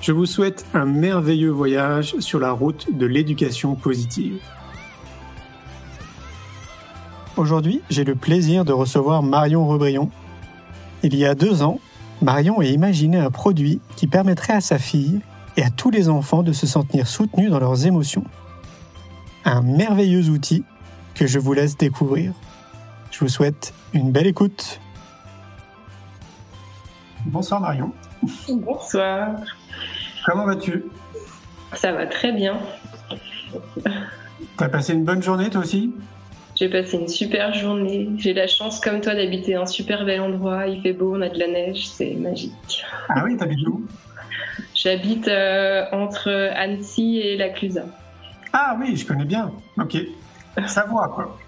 Je vous souhaite un merveilleux voyage sur la route de l'éducation positive. Aujourd'hui, j'ai le plaisir de recevoir Marion Rebrion. Il y a deux ans, Marion a imaginé un produit qui permettrait à sa fille et à tous les enfants de se sentir soutenus dans leurs émotions. Un merveilleux outil que je vous laisse découvrir. Je vous souhaite une belle écoute. Bonsoir Marion. Bonsoir. Comment vas-tu? Ça va très bien. T'as passé une bonne journée toi aussi? J'ai passé une super journée. J'ai la chance comme toi d'habiter un super bel endroit. Il fait beau, on a de la neige, c'est magique. Ah oui, t'habites où? J'habite euh, entre Annecy et la Clusa. Ah oui, je connais bien. Ok. Savoie quoi.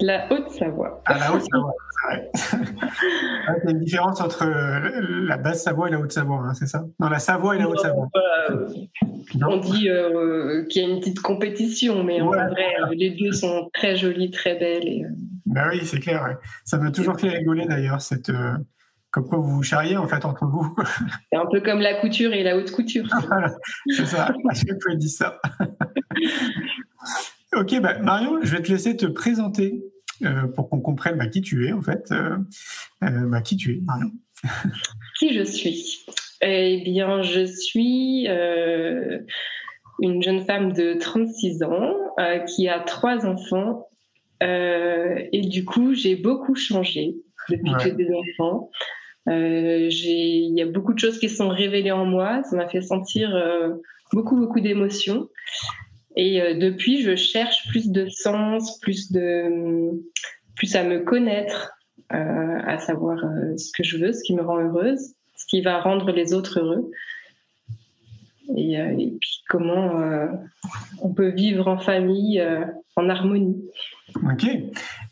La Haute-Savoie. Ah, la Haute-Savoie, c'est vrai. Il y a une différence entre la Basse-Savoie et la Haute-Savoie, hein, c'est ça? Non, la Savoie et la Haute-Savoie. on dit euh, qu'il y a une petite compétition, mais en vrai, les deux sont très jolies, très belles. Et, Ben oui, c'est clair. Ça m'a toujours fait rigoler d'ailleurs, cette. Euh, comme quoi vous vous charriez en fait entre vous. C'est un peu comme la couture et la haute couture. c'est ça, chaque fois dit ça. Ok, bah, Marion, je vais te laisser te présenter euh, pour qu'on comprenne bah, qui tu es en fait. Euh, euh, bah, qui tu es, Marion Qui je suis? Eh bien, je suis une jeune femme de 36 ans qui a trois enfants. et du coup, j'ai beaucoup changé depuis que j'ai des enfants. Il y a beaucoup de choses qui se sont révélées en moi. Ça m'a fait sentir beaucoup, beaucoup d'émotions. Et euh, depuis, je cherche plus de sens, plus de, plus à me connaître, euh, à savoir euh, ce que je veux, ce qui me rend heureuse, ce qui va rendre les autres heureux. Et, puis comment on peut vivre en famille, en harmonie. Ok.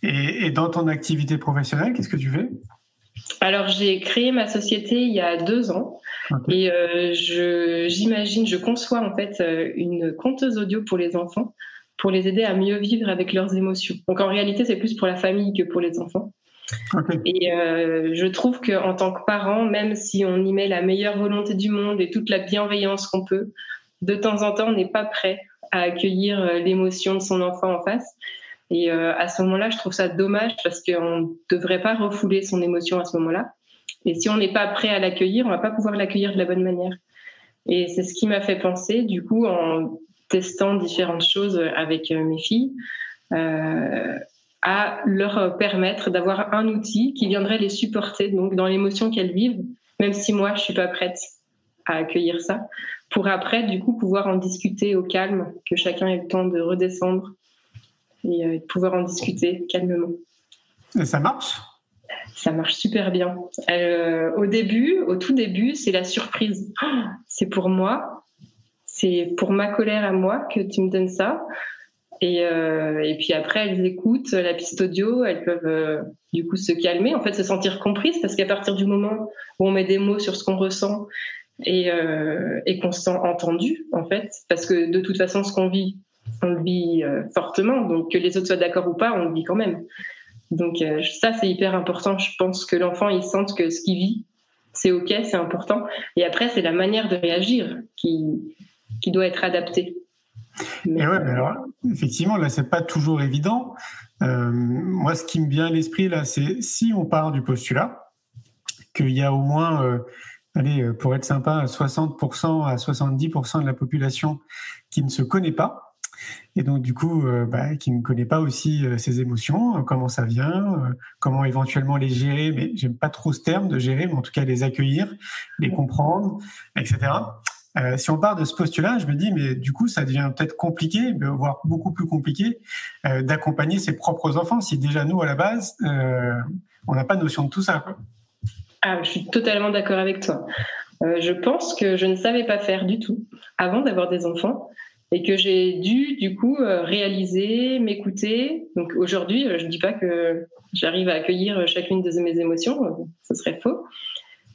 Et, dans ton activité professionnelle, qu'est-ce que tu fais? Alors j'ai créé ma société il y a deux ans. Et euh, j'imagine, je, conçois en fait euh, une conteuse audio pour les enfants pour les aider à mieux vivre avec leurs émotions. Donc en réalité, c'est plus pour la famille que pour les enfants. Et euh, je trouve qu'en tant que parent, même si on y met la meilleure volonté du monde et toute la bienveillance qu'on peut, de temps en temps, on n'est pas prêt à accueillir l'émotion de son enfant en face. Et à ce moment-là, je trouve ça dommage parce qu'on ne devrait pas refouler son émotion à ce moment-là. Et si on n'est pas prêt à l'accueillir, on va pas pouvoir l'accueillir de la bonne manière. Et c'est ce qui m'a fait penser, du coup, en testant différentes choses avec euh, mes filles, euh, à leur permettre d'avoir un outil qui viendrait les supporter donc dans l'émotion qu'elles vivent, même si moi je suis pas prête à accueillir ça, pour après du coup pouvoir en discuter au calme, que chacun ait le temps de redescendre et euh, pouvoir en discuter calmement. Et ça marche? Ça marche super bien. Euh, au début, au tout début, c'est la surprise. Oh, c'est pour moi, c'est pour ma colère à moi que tu me donnes ça. Et, euh, et puis après, elles écoutent la piste audio, elles peuvent euh, du coup se calmer, en fait, se sentir comprises, parce qu'à partir du moment où on met des mots sur ce qu'on ressent et, et qu'on se sent entendu, en fait, parce que de toute façon, ce qu'on vit, on le vit fortement, donc que les autres soient d'accord ou pas, on le vit quand même. Donc euh, ça, c'est hyper important. Je pense que l'enfant, il sente que ce qu'il vit, c'est OK, c'est important. Et après, c'est la manière de réagir qui, qui doit être adaptée. Mais... ouais, alors, effectivement, là, c'est pas toujours évident. Euh, moi, ce qui me vient à l'esprit, là, c'est si on part du postulat qu'il y a au moins, euh, allez, pour être sympa, 60% à 70% de la population qui ne se connaît pas, et donc du coup, bah, qui ne connaît pas aussi ses émotions, comment ça vient, comment éventuellement les gérer, mais j'aime pas trop ce terme de gérer, mais en tout cas les accueillir, les comprendre, etc. si on part de ce postulat, je me dis, mais du coup, ça devient peut-être compliqué, voire beaucoup plus compliqué, d'accompagner ses propres enfants si déjà nous, à la base, on n'a pas notion de tout ça. Ah, je suis totalement d'accord avec toi. Euh, je pense que je ne savais pas faire du tout avant d'avoir des enfants et que j'ai dû du coup euh, réaliser, m'écouter. Donc aujourd'hui, euh, je ne dis pas que j'arrive à accueillir chacune de mes émotions, ce serait faux,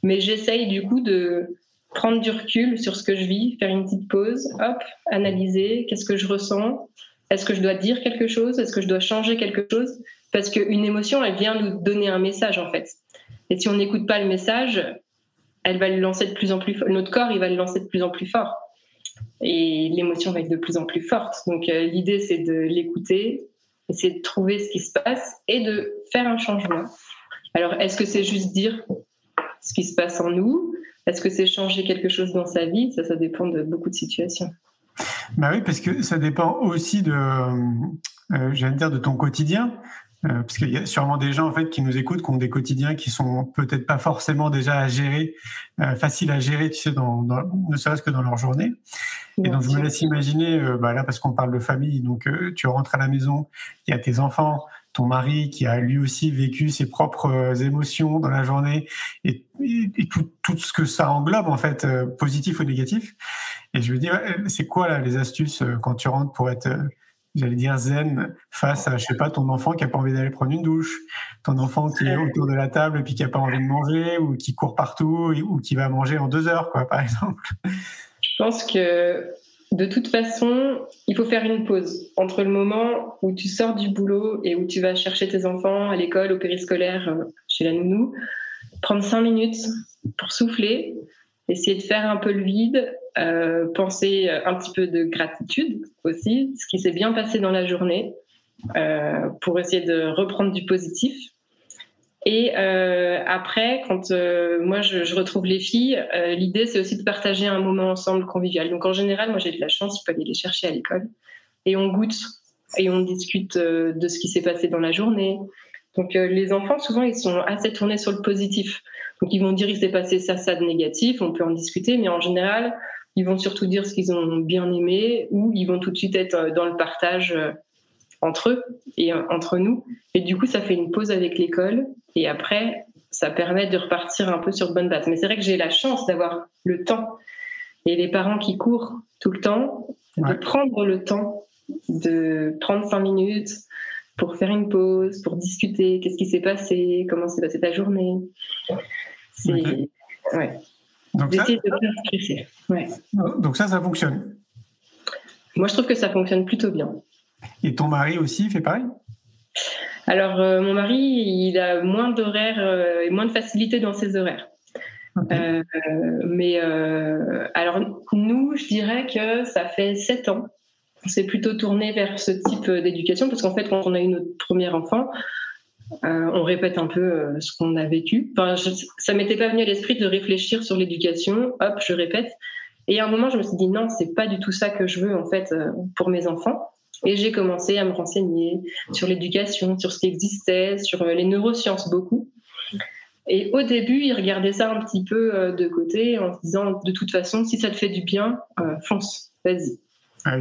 mais j'essaye du coup de prendre du recul sur ce que je vis, faire une petite pause, hop, analyser, qu'est-ce que je ressens, est-ce que je dois dire quelque chose, est-ce que je dois changer quelque chose, parce qu'une émotion, elle vient nous donner un message en fait. Et si on n'écoute pas le message, elle va le lancer de plus en plus. Notre corps, il va le lancer de plus en plus fort. Et l'émotion va être de plus en plus forte. Donc euh, l'idée, c'est de l'écouter, essayer de trouver ce qui se passe et de faire un changement. Alors, est-ce que c'est juste dire ce qui se passe en nous? Est-ce que c'est changer quelque chose dans sa vie? Ça, ça dépend de beaucoup de situations. Bah oui, parce que ça dépend aussi de, euh, dire, de ton quotidien. Euh, parce qu'il y a sûrement des gens en fait qui nous écoutent, qui ont des quotidiens qui sont peut-être pas forcément déjà à gérer, euh, faciles à gérer, tu sais, dans, dans ne serait-ce que dans leur journée. Et donc je me laisse imaginer, euh, bah là parce qu'on parle de famille, donc euh, tu rentres à la maison, il y a tes enfants, ton mari qui a lui aussi vécu ses propres émotions dans la journée et, et, tout, tout, ce que ça englobe en fait, positif ou négatif. Et je me dis, c'est quoi là les astuces quand tu rentres pour être j'allais dire zen face à, je sais pas, ton enfant qui a pas envie d'aller prendre une douche, ton enfant qui est autour de la table et puis qui a pas envie de manger ou qui court partout ou qui va manger en deux heures, quoi, par exemple. Je pense que de toute façon, il faut faire une pause entre le moment où tu sors du boulot et où tu vas chercher tes enfants à l'école, au périscolaire, euh, chez la nounou, prendre cinq minutes pour souffler, essayer de faire un peu le vide, euh, penser un petit peu de gratitude aussi, ce qui s'est bien passé dans la journée, euh, pour essayer de reprendre du positif. Et euh, après, quand moi je, retrouve les filles, l'idée c'est aussi de partager un moment ensemble convivial. Donc en général, moi j'ai de la chance, je peux aller les chercher à l'école et on goûte et on discute de ce qui s'est passé dans la journée. Donc les enfants souvent ils sont assez tournés sur le positif. Donc ils vont dire il s'est passé ça, ça de négatif, on peut en discuter, mais en général, ils vont surtout dire ce qu'ils ont bien aimé ou ils vont tout de suite être euh, dans le partage euh, entre eux et euh, entre nous. Et du coup, ça fait une pause avec l'école et après, ça permet de repartir un peu sur de bonnes bases. Mais c'est vrai que j'ai la chance d'avoir le temps et les parents qui courent tout le temps, de prendre le temps de prendre cinq minutes pour faire une pause, pour discuter, qu'est-ce qui s'est passé, comment s'est passée ta journée? C'est ouais. Donc ça, Donc ça, ça fonctionne. Moi, je trouve que ça fonctionne plutôt bien. Et ton mari aussi fait pareil? Alors, euh, mon mari, il a moins d'horaires euh, et moins de facilité dans ses horaires. Euh, mais alors, nous, je dirais que ça fait sept ans. On s'est plutôt tourné vers ce type d'éducation parce qu'en fait, quand on a eu notre premier enfant, euh, on répète un peu euh, ce qu'on a vécu. Enfin, je, ça m'était pas venu à l'esprit de réfléchir sur l'éducation. Hop, je répète. Et à un moment, je me suis dit non, c'est pas du tout ça que je veux en fait euh, pour mes enfants. Et j'ai commencé à me renseigner sur l'éducation, sur ce qui existait, sur les neurosciences beaucoup. Et au début, il regardait ça un petit peu de côté en se disant de toute façon, si ça te fait du bien, fonce, vas-y. Ah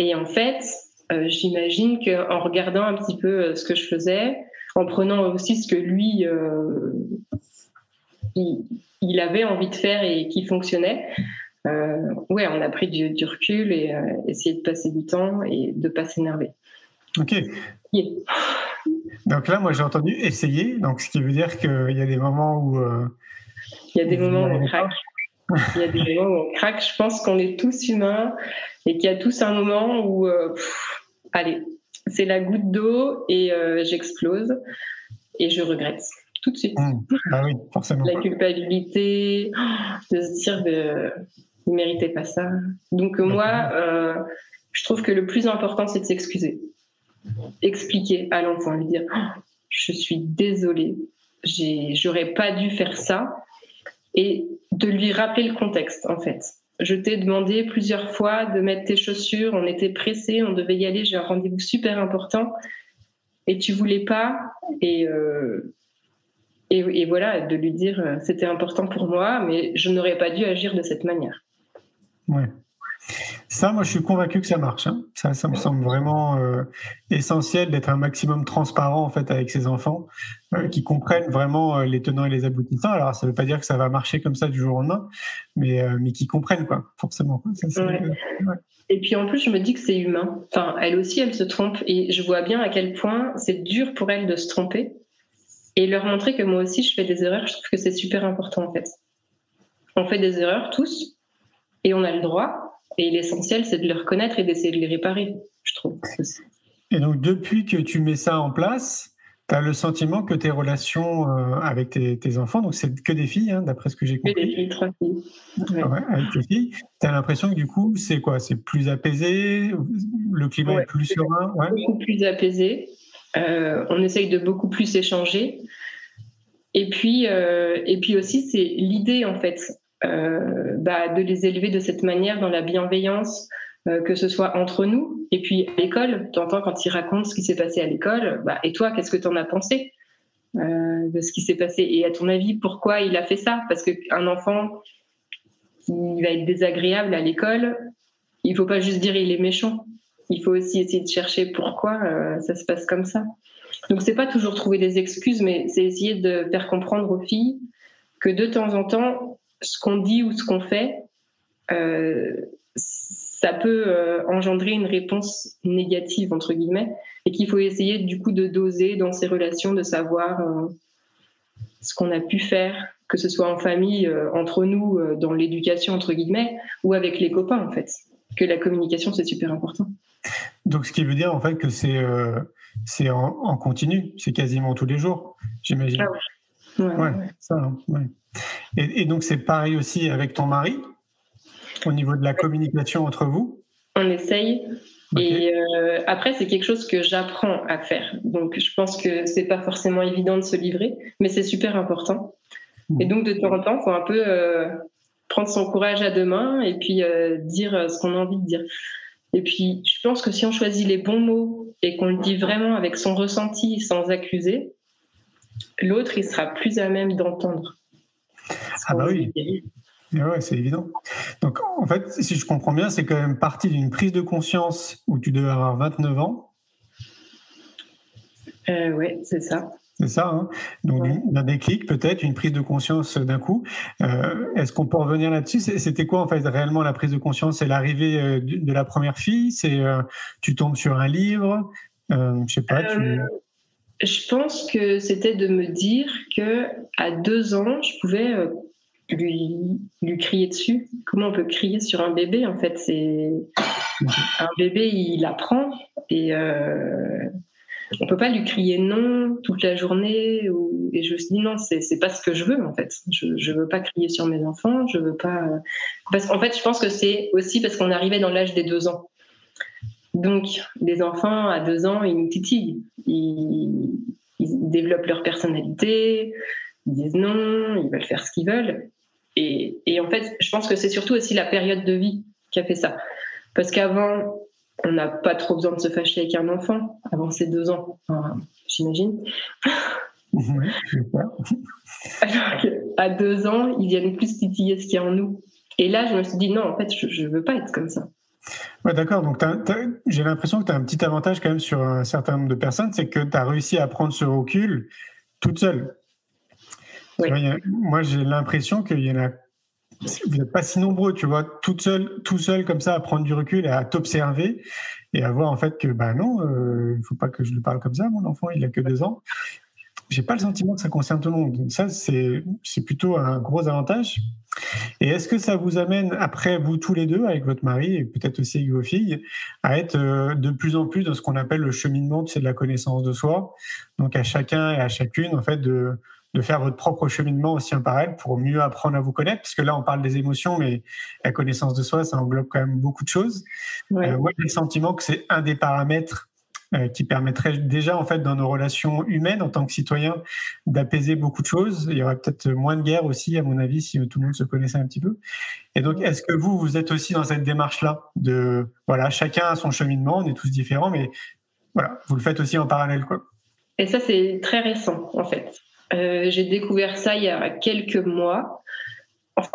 Et en fait, j'imagine qu'en regardant un petit peu ce que je faisais, en prenant aussi ce que lui, euh, il, avait envie de faire et qui fonctionnait. Euh, ouais, on a pris du, recul et euh, essayé de passer du temps et de pas s'énerver. Ok. Donc là, moi, j'ai entendu essayer, donc ce qui veut dire qu'il y a des moments où. il y a des moments où on craque. Il y a des moments où on craque. Je pense qu'on est tous humains et qu'il y a tous un moment où, allez, c'est la goutte d'eau et euh, j'explose et je regrette tout de suite. Mmh. Ah oui, forcément. la culpabilité, de se dire de ne méritait pas ça. Donc moi, euh, je trouve que le plus important, c'est de s'excuser. Expliquer à l'enfant, lui dire oh, je suis désolée, j'aurais pas dû faire ça, et de lui rappeler le contexte en fait. je t'ai demandé plusieurs fois de mettre tes chaussures, on était pressés, on devait y aller, j'ai un rendez-vous super important, et tu voulais pas, et, euh, et, voilà, de lui dire euh, c'était important pour moi, mais je n'aurais pas dû agir de cette manière. Ouais. Ça, moi, je suis convaincu que ça marche. Hein. Ça, ça me semble vraiment euh, essentiel d'être un maximum transparent en fait avec ses enfants, euh, qui comprennent vraiment euh, les tenants et les aboutissants. Alors, ça ne veut pas dire que ça va marcher comme ça du jour au lendemain, mais mais qui comprennent quoi, forcément. Et puis en plus, je me dis que c'est humain. Enfin, elle aussi, elle se trompe, et je vois bien à quel point c'est dur pour elle de se tromper. Et leur montrer que moi aussi, je fais des erreurs. Je trouve que c'est super important en fait. On fait des erreurs tous, et on a le droit. Et l'essentiel, c'est de les reconnaître et d'essayer de les réparer, je trouve. Et donc, depuis que tu mets ça en place, tu as le sentiment que tes relations euh, avec tes, enfants, donc c'est que des filles, hein, d'après ce que j'ai compris. Que des filles, trois filles. avec tes filles, tu as l'impression que du coup, c'est quoi? C'est plus apaisé? Le climat est plus serein? Beaucoup plus apaisé. Euh, on essaye de beaucoup plus échanger. Et puis, euh, et puis aussi, c'est l'idée, en fait. Euh, bah, de les élever de cette manière dans la bienveillance, euh, que ce soit entre nous et puis à l'école. Tu entends quand ils racontent ce qui s'est passé à l'école, bah, et toi, qu'est-ce que tu en as pensé euh, de ce qui s'est passé? Et à ton avis, pourquoi il a fait ça? Parce qu'un enfant qui va être désagréable à l'école, il faut pas juste dire il est méchant. Il faut aussi essayer de chercher pourquoi ça se passe comme ça. Donc c'est pas toujours trouver des excuses, mais c'est essayer de faire comprendre aux filles que de temps en temps, ce qu'on dit ou ce qu'on fait, euh, ça peut euh, engendrer une réponse négative, entre guillemets, et qu'il faut essayer du coup de doser dans ces relations, de savoir euh, ce qu'on a pu faire, que ce soit en famille, entre nous, dans l'éducation, entre guillemets, ou avec les copains, en fait. Que la communication, c'est super important. Donc, ce qui veut dire, en fait, que c'est c'est en, continu, c'est quasiment tous les jours, j'imagine. Ah ouais. Ouais, ça, hein, ouais. Et, donc c'est pareil aussi avec ton mari au niveau de la communication entre vous? On essaye. Et euh, après, c'est quelque chose que j'apprends à faire. Donc, je pense que c'est pas forcément évident de se livrer, mais c'est super important. Et donc, de temps en temps, il faut un peu euh, prendre son courage à deux mains et puis euh, dire ce qu'on a envie de dire. Et puis, je pense que si on choisit les bons mots et qu'on le dit vraiment avec son ressenti, sans accuser, l'autre, il sera plus à même d'entendre. Ah bah oui. Ouais, c'est évident. Donc en fait, si je comprends bien, c'est quand même partie d'une prise de conscience où tu devais avoir 29 ans. Euh, oui, c'est ça. C'est ça. Hein Donc un déclic, peut-être, une prise de conscience d'un coup. Euh, est-ce qu'on peut revenir là-dessus? C'était quoi en fait réellement la prise de conscience? C'est l'arrivée euh, de la première fille? C'est tu tombes sur un livre? Je sais pas. Tu... Je pense que c'était de me dire que à deux ans, je pouvais euh, lui, lui crier dessus. Comment on peut crier sur un bébé En fait, c'est un bébé, il apprend et euh, on peut pas lui crier non toute la journée. Ou... Et je me suis dit non, c'est pas ce que je veux en fait. Je, je veux pas crier sur mes enfants. Je veux pas. Parce qu'en fait, je pense que c'est aussi parce qu'on arrivait dans l'âge des deux ans. Donc, les enfants à deux ans, ils nous titillent. Ils, développent leur personnalité, ils disent non, ils veulent faire ce qu'ils veulent. Et, en fait, je pense que c'est surtout aussi la période de vie qui a fait ça. Parce qu'avant, on n'a pas trop besoin de se fâcher avec un enfant, avant ses deux ans, j'imagine. Alors qu'à deux ans, ils viennent plus titiller ce qu'il y a en nous. Et là, je me suis dit non, en fait, je ne veux pas être comme ça. Ouais, d'accord. Donc, j'ai l'impression que tu as un petit avantage quand même sur un certain nombre de personnes, c'est que tu as réussi à prendre ce recul toute seule. Moi, j'ai l'impression qu'il y en a. Vous n'êtes pas si nombreux, tu vois, toute seule, tout seul comme ça, à prendre du recul et à t'observer et à voir en fait que, bah non, euh, il ne faut pas que je lui parle comme ça, mon enfant, il a que deux ans. J'ai pas le sentiment que ça concerne tout le monde. Donc ça, c'est plutôt un gros avantage. Et est-ce que ça vous amène, après vous tous les deux, avec votre mari et peut-être aussi avec vos filles, à être euh, de plus en plus dans ce qu'on appelle le cheminement c'est de la connaissance de soi? Donc à chacun et à chacune, en fait, de, de faire votre propre cheminement aussi en parallèle pour mieux apprendre à vous connaître, parce que là on parle des émotions, mais la connaissance de soi, ça englobe quand même beaucoup de choses. Euh, moi, j'ai le sentiment que c'est un des paramètres euh, qui permettrait déjà en fait dans nos relations humaines en tant que citoyens d'apaiser beaucoup de choses. Il y aurait peut-être moins de guerres aussi, à mon avis, si tout le monde se connaissait un petit peu. Et donc, est-ce que vous, vous êtes aussi dans cette démarche-là de voilà, chacun a son cheminement, on est tous différents, mais voilà, vous le faites aussi en parallèle, quoi. Et ça, c'est très récent, en fait. Euh, j'ai découvert ça il y a quelques mois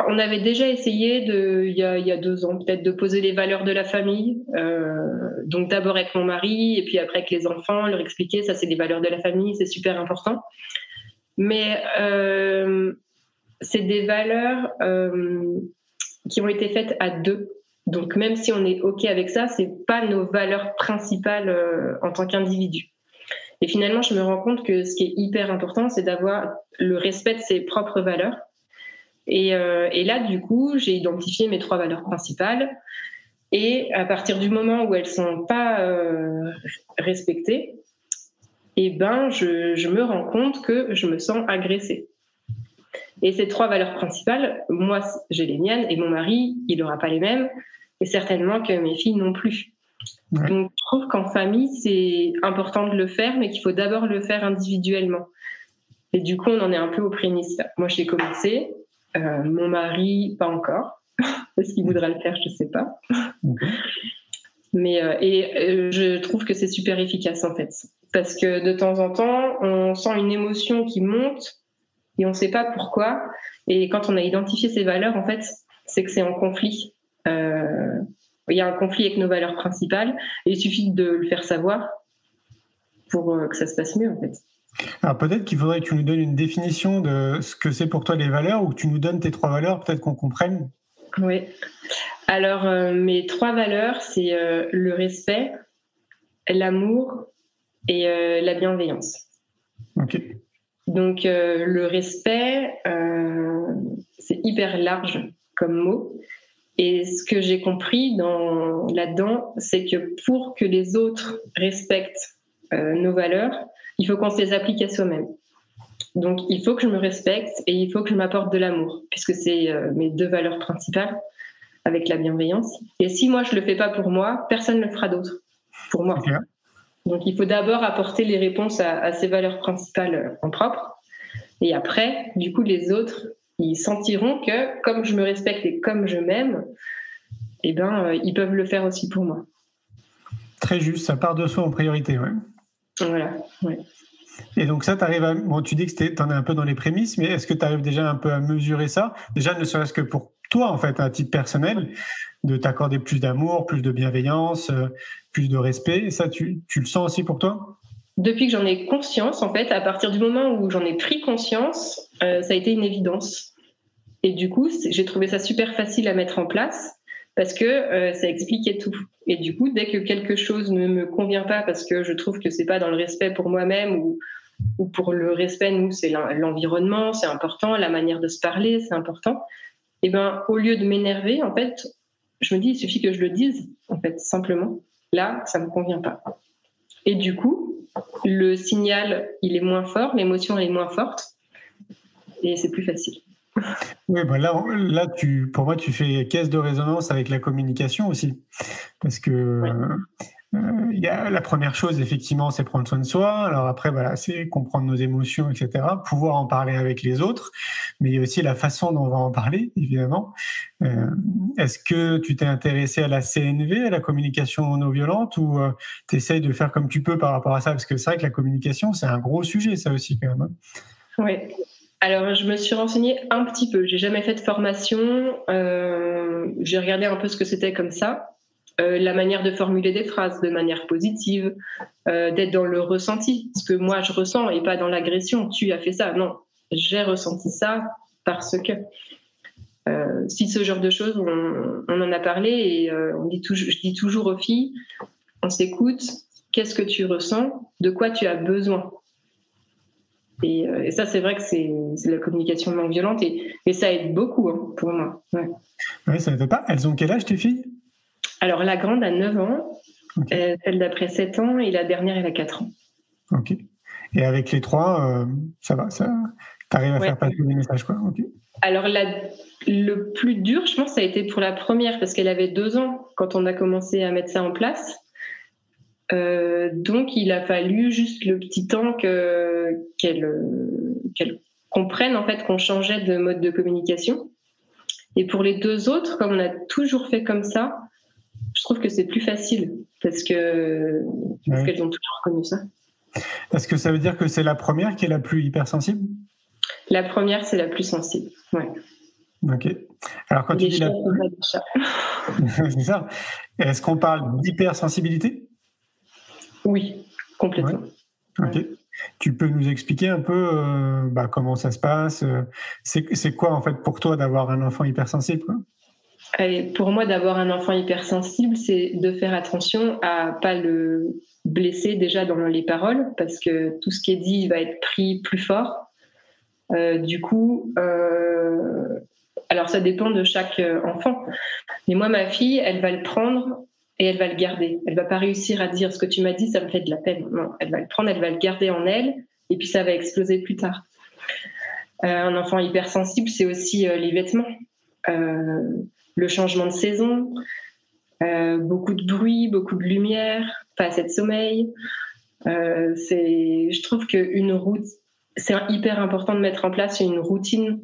on avait déjà essayé de, il y a, deux ans peut-être de poser les valeurs de la famille. Euh, donc d'abord avec mon mari et puis après avec les enfants, leur expliquer ça c'est les valeurs de la famille, c'est super important. Mais euh, c'est des valeurs qui ont été faites à deux. Donc même si on est ok avec ça, c'est pas nos valeurs principales en tant qu'individu. Et finalement, je me rends compte que ce qui est hyper important, c'est d'avoir le respect de ses propres valeurs euh, et, là, du coup, j'ai identifié mes trois valeurs principales. Et à partir du moment où elles sont pas euh, respectées, eh ben, je, me rends compte que je me sens agressée. Et ces trois valeurs principales, moi, j'ai les miennes, et mon mari, il n'aura pas les mêmes, et certainement que mes filles non plus. Donc, je trouve qu'en famille, c'est important de le faire, mais qu'il faut d'abord le faire individuellement. Et du coup, on en est un peu au prémices. Moi, j'ai commencé, euh, mon mari, pas encore. Est-ce qu'il voudra le faire Je ne sais pas. Mais euh, et euh, je trouve que c'est super efficace en fait, parce que de temps en temps, on sent une émotion qui monte et on ne sait pas pourquoi. Et quand on a identifié ces valeurs, en fait, c'est que c'est en conflit. Il y a un conflit avec nos valeurs principales et il suffit de le faire savoir pour que ça se passe mieux en fait. Alors peut-être qu'il faudrait que tu nous donnes une définition de ce que c'est pour toi les valeurs ou que tu nous donnes tes trois valeurs, peut-être qu'on comprenne. Oui. Alors euh, mes trois valeurs, c'est euh, le respect, l'amour et euh, la bienveillance. Ok. Donc le respect, c'est hyper large comme mot. Et ce que j'ai compris dans, là-dedans, c'est que pour que les autres respectent nos valeurs, il faut qu'on se les applique à soi-même. Donc, il faut que je me respecte et il faut que je m'apporte de l'amour, puisque c'est euh, mes deux valeurs principales avec la bienveillance. Et si moi, je ne le fais pas pour moi, personne ne le fera d'autre pour moi. Donc, il faut d'abord apporter les réponses à, ces valeurs principales euh, en propre. Et après, du coup, les autres, ils sentiront que comme je me respecte et comme je m'aime, eh ben, euh, ils peuvent le faire aussi pour moi. Très juste, ça part de soi en priorité, ouais. Voilà, ouais. Et donc ça, tu arrives à... Bon, tu dis que tu en es un peu dans les prémices, mais est-ce que tu arrives déjà un peu à mesurer ça? Déjà, ne serait-ce que pour toi, en fait, à titre personnel, de t'accorder plus d'amour, plus de bienveillance, euh, plus de respect. Ça, tu, tu le sens aussi pour toi? Depuis que j'en ai conscience, en fait, à partir du moment où j'en ai pris conscience, euh, ça a été une évidence. Et du coup, j'ai trouvé ça super facile à mettre en place parce que euh, ça expliquait tout. Et du coup, dès que quelque chose ne me convient pas parce que je trouve que c'est pas dans le respect pour moi-même ou, ou pour le respect, nous, c'est l'environnement, c'est important, la manière de se parler, c'est important. Et eh ben, au lieu de m'énerver, en fait, je me dis, il suffit que je le dise, en fait, simplement. Là, ça me convient pas. Et du coup, le signal, il est moins fort, l'émotion est moins forte, et c'est plus facile. Oui, bah là, là tu, pour moi, tu fais caisse de résonance avec la communication aussi. Parce que euh, y a, la première chose, effectivement, c'est prendre soin de soi. Alors après, voilà, c'est comprendre nos émotions, etc. Pouvoir en parler avec les autres. Mais il y a aussi la façon dont on va en parler, évidemment. Euh, est-ce que tu t'es intéressé à la CNV, à la communication non violente, ou euh, tu essayes de faire comme tu peux par rapport à ça? Parce que c'est vrai que la communication, c'est un gros sujet, ça aussi, quand même. Hein. Oui, alors, je me suis renseignée un petit peu. J'ai jamais fait de formation. Euh, j'ai regardé un peu ce que c'était comme ça. Euh, la manière de formuler des phrases de manière positive, euh, d'être dans le ressenti, ce que moi je ressens et pas dans l'agression. Tu as fait ça. Non, j'ai ressenti ça parce que. si ce genre de choses, on, en a parlé et on dit toujours, je dis toujours aux filles, on s'écoute, qu'est-ce que tu ressens, de quoi tu as besoin. Euh, et, ça, c'est vrai que c'est la communication non violente et, ça aide beaucoup hein, pour moi. Oui, ça n'aide pas. Elles ont quel âge, tes filles? Alors, la grande a 9 ans, euh, celle d'après 7 ans et la dernière, elle a 4 ans. Ok. Et avec les trois, euh, ça va, ça, arrives à faire passer des messages, quoi. Alors, le plus dur, je pense, ça a été pour la première parce qu'elle avait 2 ans quand on a commencé à mettre ça en place. donc, il a fallu juste le petit temps qu'elle comprenne en fait qu'on changeait de mode de communication. Et pour les deux autres, comme on a toujours fait comme ça, je trouve que c'est plus facile parce que parce qu'elles ont toujours connu ça. Est-ce que ça veut dire que c'est la première qui est la plus hypersensible? La première, c'est la plus sensible. Ouais. Ok. Alors quand tu dis la c'est ça. Est-ce qu'on parle d'hypersensibilité? Oui, complètement. Ok. Tu peux nous expliquer un peu euh, bah, comment ça se passe? Euh, C'est quoi en fait pour toi d'avoir un enfant hypersensible pour moi, d'avoir un enfant hypersensible, c'est de faire attention à pas le blesser déjà dans les paroles, parce que tout ce qui est dit va être pris plus fort. Euh, du coup, alors ça dépend de chaque enfant. Mais moi, ma fille, elle va le prendre et elle va le garder. Elle va pas réussir à dire ce que tu m'as dit, ça me fait de la peine. Non, elle va le prendre, elle va le garder en elle, et puis ça va exploser plus tard. Euh, un enfant hypersensible, c'est aussi euh, les vêtements, euh, le changement de saison, beaucoup de bruit, beaucoup de lumière, pas assez de sommeil. c'est, je trouve qu'une route, c'est hyper important de mettre en place une routine.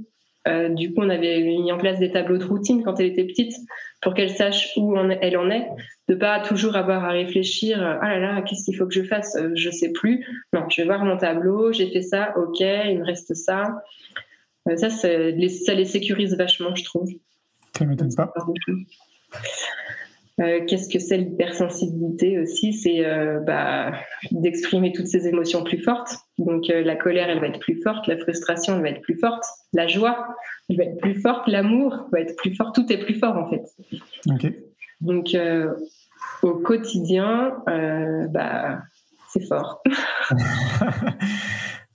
Euh, du coup, on avait mis en place des tableaux de routine quand elle était petite pour qu'elle sache où elle en est, de pas toujours avoir à réfléchir ah là là qu'est-ce qu'il faut que je fasse euh, je sais plus. Non je vais voir mon tableau j'ai fait ça ok il me reste ça. Euh, ça ça les sécurise vachement je trouve ça m'étonne pas euh, qu'est-ce que c'est l'hypersensibilité aussi? C'est euh, bah, d'exprimer toutes ces émotions plus fortes. Donc euh, la colère, elle va être plus forte, la frustration, elle va être plus forte, la joie, elle va être plus forte, l'amour va être plus fort, tout est plus fort en fait. Donc au quotidien, bah, c'est fort.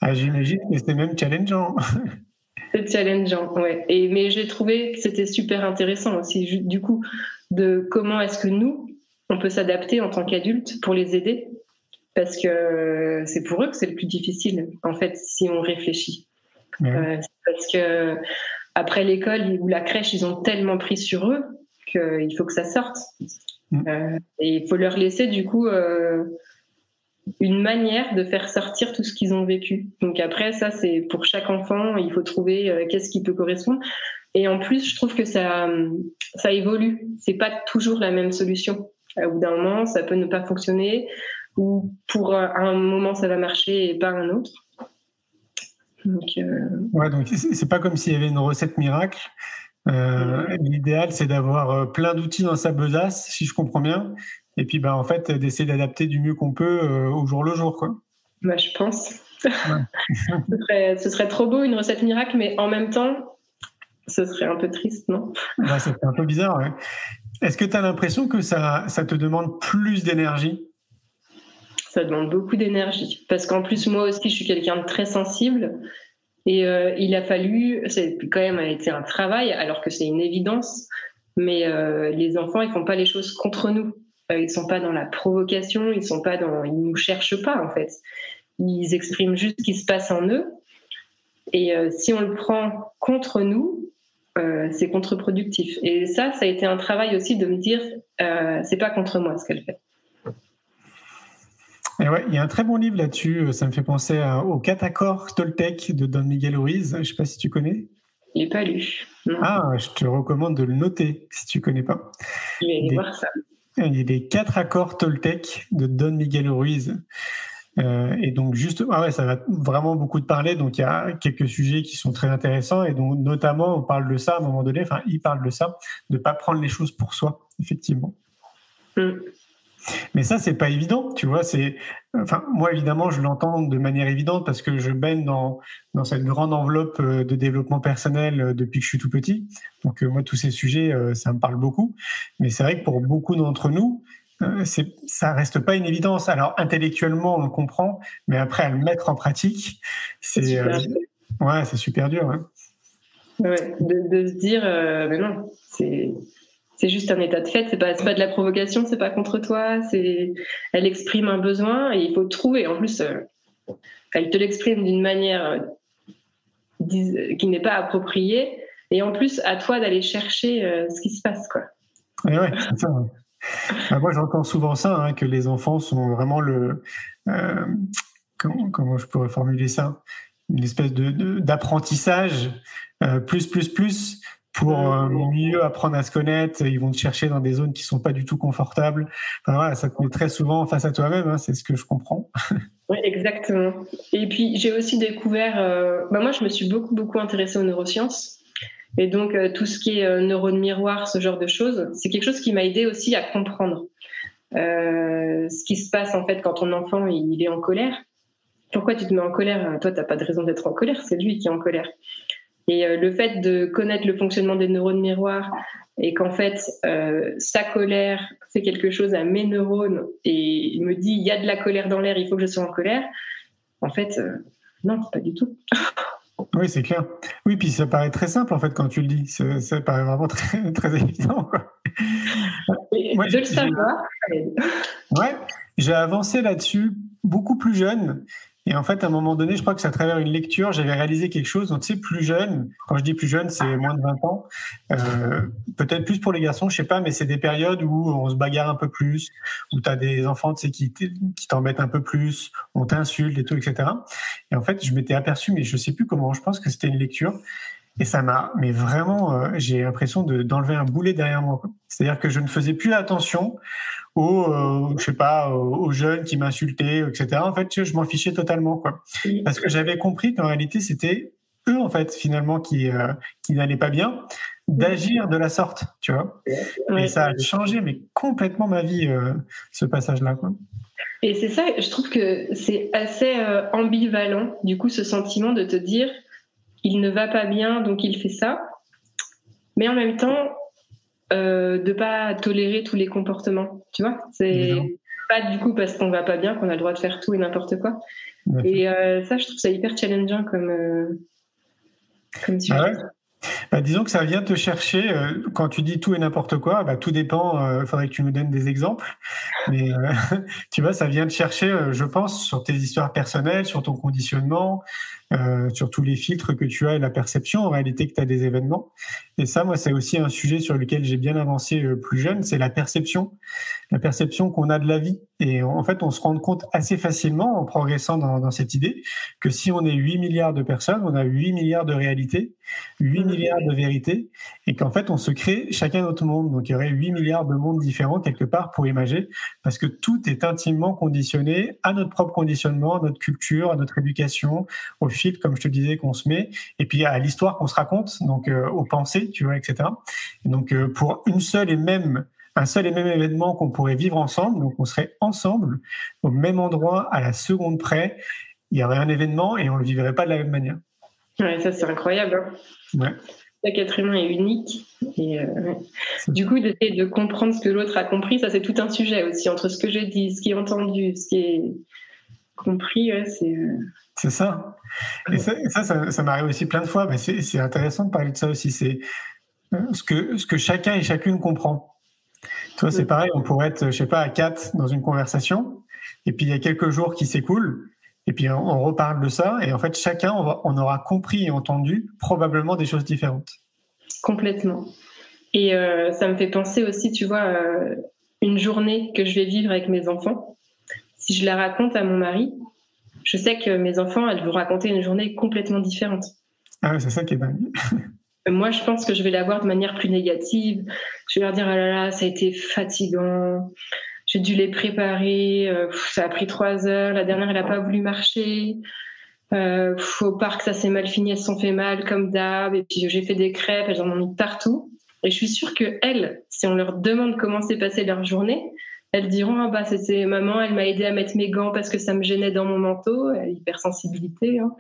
ah, J'imagine que c'est même challengeant. C'est challengeant, ouais. Et, mais j'ai trouvé que c'était super intéressant aussi. Du coup, de comment est-ce que nous, on peut s'adapter en tant qu'adultes pour les aider, parce que c'est pour eux que c'est le plus difficile, en fait, si on réfléchit. Euh, parce que après l'école ou la crèche, ils ont tellement pris sur eux qu'il faut que ça sorte. Mm. Euh, et il faut leur laisser, du coup, euh, une manière de faire sortir tout ce qu'ils ont vécu. Donc après, ça, c'est pour chaque enfant, il faut trouver qu'est-ce qui peut correspondre. Et en plus, je trouve que ça, ça évolue. C'est pas toujours la même solution. Au bout d'un moment, ça peut ne pas fonctionner, ou pour un moment, ça va marcher et pas un autre. Donc, euh... ouais, donc c'est pas comme s'il y avait une recette miracle. Euh, l'idéal, c'est d'avoir euh, plein d'outils dans sa besace, si je comprends bien, et puis bah, en fait d'essayer d'adapter du mieux qu'on peut euh, au jour le jour, quoi. Bah, je pense. ce, serait, ce serait trop beau une recette miracle, mais en même temps, ce serait un peu triste, non? C'est un peu bizarre, ouais. Est-ce que tu as l'impression que ça, ça te demande plus d'énergie? Ça demande beaucoup d'énergie. Parce qu'en plus, moi aussi, je suis quelqu'un de très sensible. Et euh, il a fallu, c'est quand même été un travail, alors que c'est une évidence. Mais euh, les enfants, ils font pas les choses contre nous. Euh, ils sont pas dans la provocation, ils sont pas dans, ils nous cherchent pas en fait. Ils expriment juste ce qui se passe en eux. Et si on le prend contre nous, euh, c'est contre-productif. Et ça, ça a été un travail aussi de me dire, euh, c'est pas contre moi ce qu'elle fait. Et ouais, il y a un très bon livre là-dessus. Ça me fait penser au Catacor Toltec de Don Miguel Ruiz. Je ne sais pas si tu connais. Je l'ai pas lu. Ah, je te recommande de le noter si tu connais pas. Je vais aller voir ça. A les quatre accords Toltec de Don Miguel Ruiz. Euh, et donc juste, ah ouais, ça va vraiment beaucoup te parler. Donc il y a quelques sujets qui sont très intéressants et donc notamment on parle de ça à un moment donné. Enfin, il parle de ça, de pas prendre les choses pour soi, effectivement. Mm. Mais ça, c'est pas évident, tu vois. C'est, enfin, moi évidemment, je l'entends de manière évidente parce que je baigne dans dans cette grande enveloppe euh, de développement personnel euh, depuis que je suis tout petit. Donc moi, tous ces sujets, ça me parle beaucoup. Mais c'est vrai que pour beaucoup d'entre nous, euh, ça reste pas une évidence. Alors intellectuellement, on le comprend, mais après à le mettre en pratique, c'est euh, ouais, c'est super dur. Ouais. de, se dire, euh, mais non, c'est c'est juste un état de fait. C'est pas pas de la provocation, c'est pas contre toi. C'est elle exprime un besoin et il faut trouver. En plus, elle te l'exprime d'une manière qui n'est pas appropriée. Et en plus, à toi d'aller chercher ce qui se passe, quoi. ouais, c'est ça. Bah, moi, j'entends souvent ça, hein, que les enfants sont vraiment le. Euh, comment, je pourrais formuler ça? Une espèce de, d'apprentissage euh, plus, plus, plus pour euh, mieux apprendre à se connaître. Ils vont te chercher dans des zones qui sont pas du tout confortables. Enfin, voilà, ça te met très souvent face à toi-même, hein, c'est ce que je comprends. Oui, exactement. Et puis, j'ai aussi découvert. bah moi, je me suis beaucoup, beaucoup intéressée aux neurosciences. Et donc, euh, tout ce qui est euh, neurones miroirs, ce genre de choses, c'est quelque chose qui m'a aidé aussi à comprendre euh, ce qui se passe en fait quand ton enfant il est en colère. Pourquoi tu te mets en colère? Toi, tu n'as pas de raison d'être en colère, c'est lui qui est en colère. Et le fait de connaître le fonctionnement des neurones miroirs et qu'en fait, sa colère fait quelque chose à mes neurones et il me dit il y a de la colère dans l'air, il faut que je sois en colère. En fait, non, pas du tout. Oui, c'est clair. Oui, puis ça paraît très simple en fait quand tu le dis. Ça, paraît vraiment très, très évident. Quoi. Je le savoir. Ouais, j'ai avancé là-dessus beaucoup plus jeune et en fait, à un moment donné, je crois que c'est à travers une lecture, j'avais réalisé quelque chose. Donc, sais, plus jeune, quand je dis plus jeune, c'est moins de 20 ans. Euh, peut-être plus pour les garçons, je sais pas, mais c'est des périodes où on se bagarre un peu plus, où tu as des enfants, tu sais, qui, qui t'embêtent un peu plus, on t'insulte et tout, etc. Et en fait, je m'étais aperçu, mais je sais plus comment, je pense que c'était une lecture. Et ça m'a, mais vraiment, euh, j'ai l'impression d'enlever un boulet derrière moi. C'est-à-dire que je ne faisais plus attention aux, euh, je sais pas, aux, jeunes qui m'insultaient, etc. En fait, je m'en fichais totalement, quoi. Parce que j'avais compris qu'en réalité, c'était eux, en fait, finalement, qui, euh, qui n'allaient pas bien, d'agir de la sorte, tu vois. Et ça a changé, mais complètement ma vie, euh, ce passage-là, quoi. Et c'est ça, je trouve que c'est assez ambivalent, du coup, ce sentiment de te dire, il ne va pas bien, donc il fait ça. Mais en même temps, euh, de pas tolérer tous les comportements. Tu vois, c'est pas du coup parce qu'on va pas bien qu'on a le droit de faire tout et n'importe quoi. Et euh, ça, je trouve ça hyper challengeant comme euh, comme ah bah, disons que ça vient te chercher euh, quand tu dis tout et n'importe quoi. Bah, tout dépend. Il faudrait que tu nous donnes des exemples. Mais tu vois, ça vient te chercher, je pense, sur tes histoires personnelles, sur ton conditionnement, euh, sur tous les filtres que tu as et la perception en réalité que tu as des événements. Et ça, moi, c'est aussi un sujet sur lequel j'ai bien avancé euh, plus jeune, c'est la perception, la perception qu'on a de la vie. Et en fait, on se rend compte assez facilement en progressant dans, dans cette idée que si on est 8 milliards de personnes, on a 8 milliards de réalités, 8 mmh. milliards de vérités, et qu'en fait, on se crée chacun notre monde. Donc, il y aurait 8 milliards de mondes différents quelque part pour imager, parce que tout est intimement conditionné à notre propre conditionnement, à notre culture, à notre éducation, au fil, comme je te disais, qu'on se met, et puis à l'histoire qu'on se raconte, donc euh, aux pensées, tu vois, etc. Et donc, euh, pour une seule et même un seul et même événement qu'on pourrait vivre ensemble, donc on serait ensemble au même endroit à la seconde près. Il y aurait un événement et on le vivrait pas de la même manière. Ouais, ça c'est incroyable. Hein. Ouais. Chaque être humain est unique. Et euh, du coup, d'essayer de comprendre ce que l'autre a compris, ça c'est tout un sujet aussi entre ce que j'ai dit, ce qui est entendu, ce qui est compris. c'est. C'est ça. Et ça, ça, ça, m'arrive aussi plein de fois. Mais c'est intéressant de parler de ça aussi. C'est euh, ce que, ce que chacun et chacune comprend. Toi, c'est pareil. On pourrait être, je sais pas, à quatre dans une conversation. Et puis, il y a quelques jours qui s'écoulent. Et puis, on reparle de ça. Et en fait, chacun, on, aura compris et entendu probablement des choses différentes. Complètement. Et euh, ça me fait penser aussi, tu vois, euh, une journée que je vais vivre avec mes enfants. Si je la raconte à mon mari, je sais que mes enfants, elles vont raconter une journée complètement différente. Ah ouais, c'est ça qui est dingue. Moi, je pense que je vais la voir de manière plus négative. Je vais leur dire, ah là là, ça a été fatigant. J'ai dû les préparer. Euh, ça a pris trois heures. La dernière, elle n'a pas voulu marcher. Euh, au parc, ça s'est mal fini. Elles se sont fait mal, comme d'hab. Et puis, j'ai fait des crêpes. Elles en ont mis partout. Et je suis sûre que elles, si on leur demande comment s'est passée leur journée, elles diront ah bah maman, elle m'a aidé à mettre mes gants parce que ça me gênait dans mon manteau, hypersensibilité. Hein.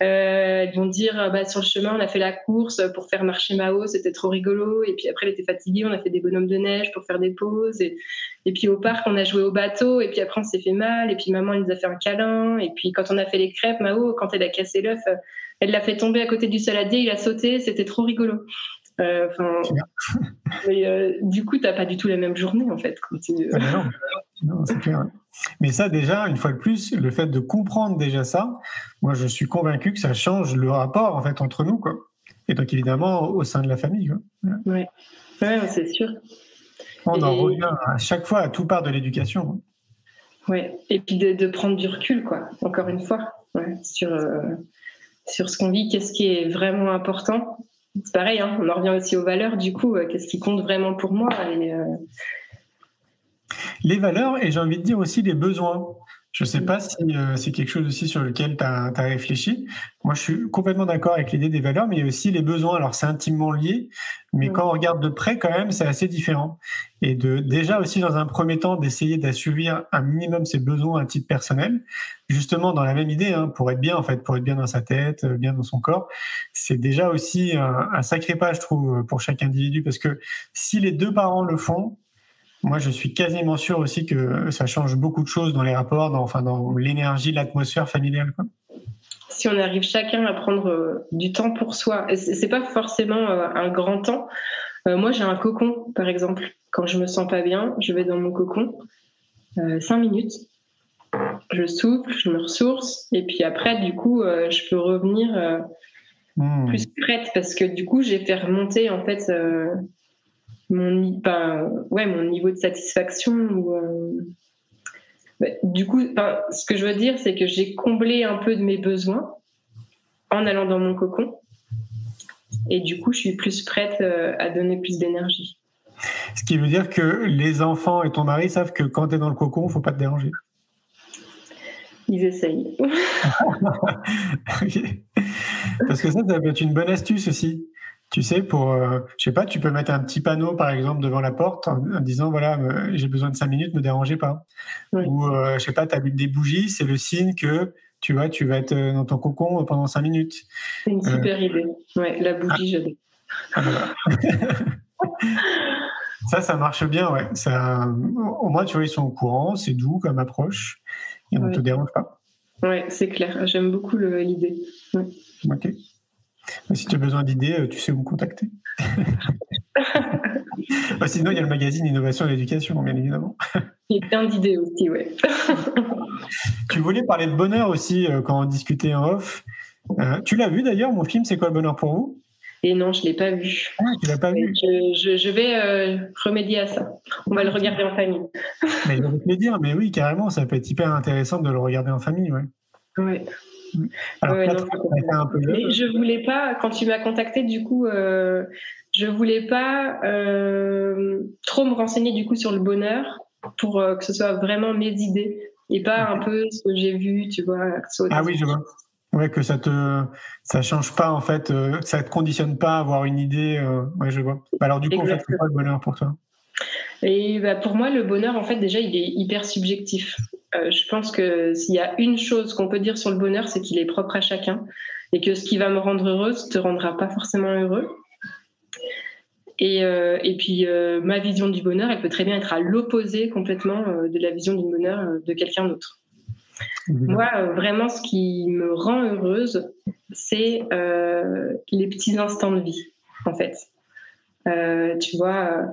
Euh, elles vont dire ah bah sur le chemin on a fait la course pour faire marcher Mao, c'était trop rigolo. Et puis après elle était fatiguée, on a fait des bonhommes de neige pour faire des pauses. Et, et puis au parc on a joué au bateau. Et puis après on s'est fait mal. Et puis maman elle nous a fait un câlin. Et puis quand on a fait les crêpes, Mao quand elle a cassé l'œuf, elle l'a fait tomber à côté du saladier, il a sauté, c'était trop rigolo. Euh, euh, du coup, tu n'as pas du tout la même journée, en fait. Ah, non, c'est clair. Mais ça, déjà, une fois de plus, le fait de comprendre déjà ça, moi, je suis convaincu que ça change le rapport, en fait, entre nous, quoi. Et donc, évidemment, au sein de la famille, Oui, ouais, c'est sûr. On en revient à chaque fois à tout part de l'éducation. Ouais, et puis de, prendre du recul, quoi, encore une fois, sur, euh, sur ce qu'on vit, qu'est-ce qui est vraiment important. C'est pareil, hein, on en revient aussi aux valeurs, du coup, euh, qu'est-ce qui compte vraiment pour moi euh, Les valeurs, et j'ai envie de dire aussi les besoins. Je ne sais pas si euh, c'est quelque chose aussi sur lequel tu as, réfléchi. Moi, je suis complètement d'accord avec l'idée des valeurs, mais il y a aussi les besoins. Alors, c'est intimement lié, mais quand on regarde de près, quand même, c'est assez différent. Et de déjà aussi, dans un premier temps, d'essayer d'assouvir un minimum ses besoins à titre personnel, justement dans la même idée, hein, pour être bien, en fait, pour être bien dans sa tête, euh, bien dans son corps. C'est déjà aussi un, un sacré pas, je trouve, pour chaque individu, parce que si les deux parents le font, moi, je suis quasiment sûr aussi que ça change beaucoup de choses dans les rapports, dans, enfin, dans l'énergie, l'atmosphère familiale. Quoi. Si on arrive chacun à prendre euh, du temps pour soi, c'est pas forcément euh, un grand temps. Euh, moi, j'ai un cocon, par exemple. Quand je me sens pas bien, je vais dans mon cocon, cinq minutes. Je souffle, je me ressource, et puis après, du coup, je peux revenir hmm. plus prête parce que du coup, j'ai fait remonter en fait mon, ouais, mon niveau de satisfaction. Euh, bah, du coup, ce que je veux dire, c'est que j'ai comblé un peu de mes besoins en allant dans mon cocon. Et du coup, je suis plus prête euh, à donner plus d'énergie. Ce qui veut dire que les enfants et ton mari savent que quand tu es dans le cocon, il ne faut pas te déranger. Ils essayent. Parce que ça, ça peut être une bonne astuce aussi. Tu sais, pour, euh, je sais pas, tu peux mettre un petit panneau, par exemple, devant la porte en, disant, voilà, euh, j'ai besoin de cinq minutes, ne dérangez pas. Ou, euh, je sais pas, tu allumes des bougies, c'est le signe que, tu vois, tu vas être dans ton cocon pendant cinq minutes. C'est une super idée. Ouais, la bougie, j'adore. Ah, ça, ça marche bien, ouais. Ça, au moins, tu vois, ils sont au courant, c'est doux comme approche, et on ne te dérange pas. Ouais, c'est clair. J'aime beaucoup l'idée. Ok. Si tu as besoin d'idées, euh, tu sais où me contacter. Bah, sinon, il y a le magazine Innovation et l'éducation, bien évidemment. Il y a plein d'idées aussi, ouais. tu voulais parler de bonheur aussi euh, quand on discutait en off. Euh, tu l'as vu d'ailleurs, mon film C'est quoi le bonheur pour vous? Et non, je ne l'ai pas vu. Ah, tu l'as pas vu je, vais remédier à ça. On va le regarder en famille. mais je vais te le dire, mais oui, carrément, ça peut être hyper intéressant de le regarder en famille, ouais. Ouais. je voulais pas, quand tu m'as contacté, du coup, euh, je voulais pas euh, trop me renseigner du coup sur le bonheur pour euh, que ce soit vraiment mes idées et pas un peu ce que j'ai vu, tu vois. ah oui, je vois. Ouais, que ça te, ça change pas en fait, ça te conditionne pas à avoir une idée. ouais, je vois. Bah, alors du coup, en fait, c'est quoi le bonheur pour toi? Et bah, pour moi, le bonheur, en fait, déjà, il est hyper subjectif. Euh, je pense que s'il y a une chose qu'on peut dire sur le bonheur, c'est qu'il est propre à chacun et que ce qui va me rendre heureuse ne te rendra pas forcément heureux. Et, euh, et puis, euh, ma vision du bonheur, elle peut très bien être à l'opposé complètement de la vision du bonheur de quelqu'un d'autre. Moi, vraiment, ce qui me rend heureuse, c'est les petits instants de vie, en fait. tu vois,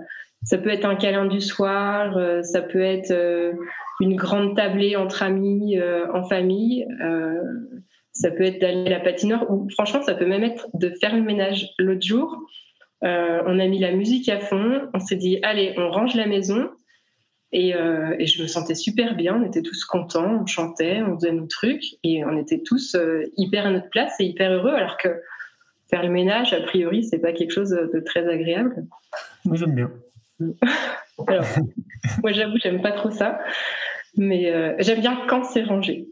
ça peut être un câlin du soir, ça peut être une grande tablée entre amis, euh, en famille. ça peut être d'aller à la patinoire ou franchement, ça peut même être de faire le ménage. L'autre jour, on a mis la musique à fond, on s'est dit allez, on range la maison. Et, et, je me sentais super bien, on était tous contents, on chantait, on faisait nos trucs et on était tous hyper à notre place et hyper heureux alors que faire le ménage, a priori, c'est pas quelque chose de très agréable. Moi, j'aime bien. Alors, moi j'avoue, j'aime pas trop ça, mais euh, j'aime bien quand c'est rangé.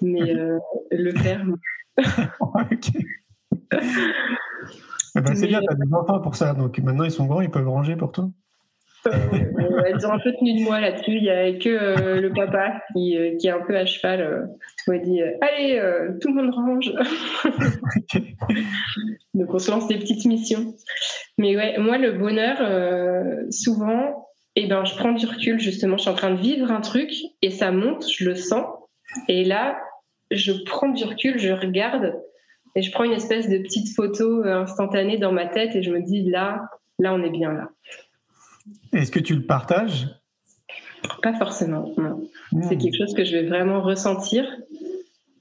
Mais euh, le faire. Eh ben, c'est bien, tu as des enfants pour ça, donc maintenant ils sont grands, ils peuvent ranger pour toi. Euh, elles ont un peu tenu de moi là-dessus. Il n'y a que le papa qui, qui, est un peu à cheval. qui m'a dit Allez, tout le monde range. Donc on se lance des petites missions. Mais ouais, moi, le bonheur, euh, souvent, eh ben, je prends du recul, justement. Je suis en train de vivre un truc et ça monte, je le sens. Et là, je prends du recul, je regarde et je prends une espèce de petite photo euh, instantanée dans ma tête et je me dis là, là, on est bien là. Est-ce que tu le partages? Pas forcément, non. C'est quelque chose que je vais vraiment ressentir,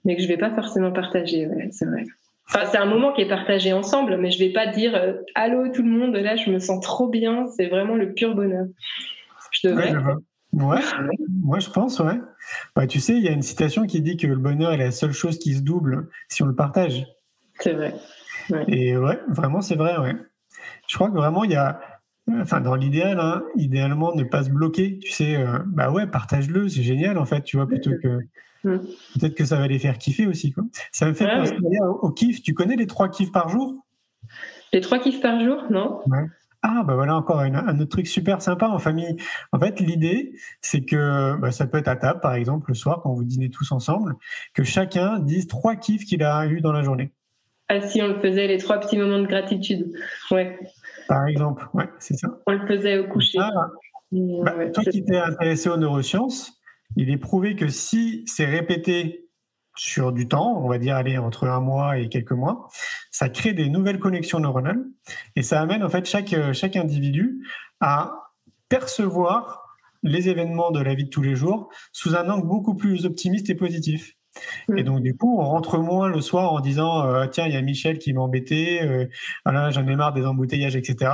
mais que je vais pas forcément partager, ouais, c'est vrai. Enfin, c'est un moment qui est partagé ensemble, mais je vais pas dire euh, allô tout le monde, là je me sens trop bien, c'est vraiment le pur bonheur. Je devrais. Ouais, moi je pense, ouais. Bah, tu sais, il y a une citation qui dit que le bonheur est la seule chose qui se double si on le partage. C'est vrai. Et ouais, vraiment, c'est vrai, ouais. Je crois que vraiment, il y a, enfin, dans l'idéal, hein, idéalement, ne pas se bloquer. Tu sais, euh, bah ouais, partage-le, c'est génial, en fait, tu vois, plutôt que. Mm. Peut-être que ça va les faire kiffer aussi, quoi. Ça me fait penser au, kiff. Tu connais les trois kiffs par jour? Les trois kiffs par jour, non? Ouais. Ah, bah voilà encore un autre truc super sympa en famille. En fait, l'idée, c'est que bah, ça peut être à table, par exemple, le soir, quand vous dînez tous ensemble, que chacun dise trois kiffs qu'il a eu dans la journée. Ah, si on le faisait, les trois petits moments de gratitude. Ouais. Par exemple, ouais, c'est ça. On le faisait au coucher. Bah, toi qui t'es intéressé aux neurosciences, il est prouvé que si c'est répété sur du temps, on va dire aller entre un mois et quelques mois, ça crée des nouvelles connexions neuronales et ça amène en fait chaque, chaque individu à percevoir les événements de la vie de tous les jours sous un angle beaucoup plus optimiste et positif. Et donc, du coup, on rentre moins le soir en disant euh, tiens, il y a Michel qui m'a embêté, euh, voilà, j'en ai marre des embouteillages, etc.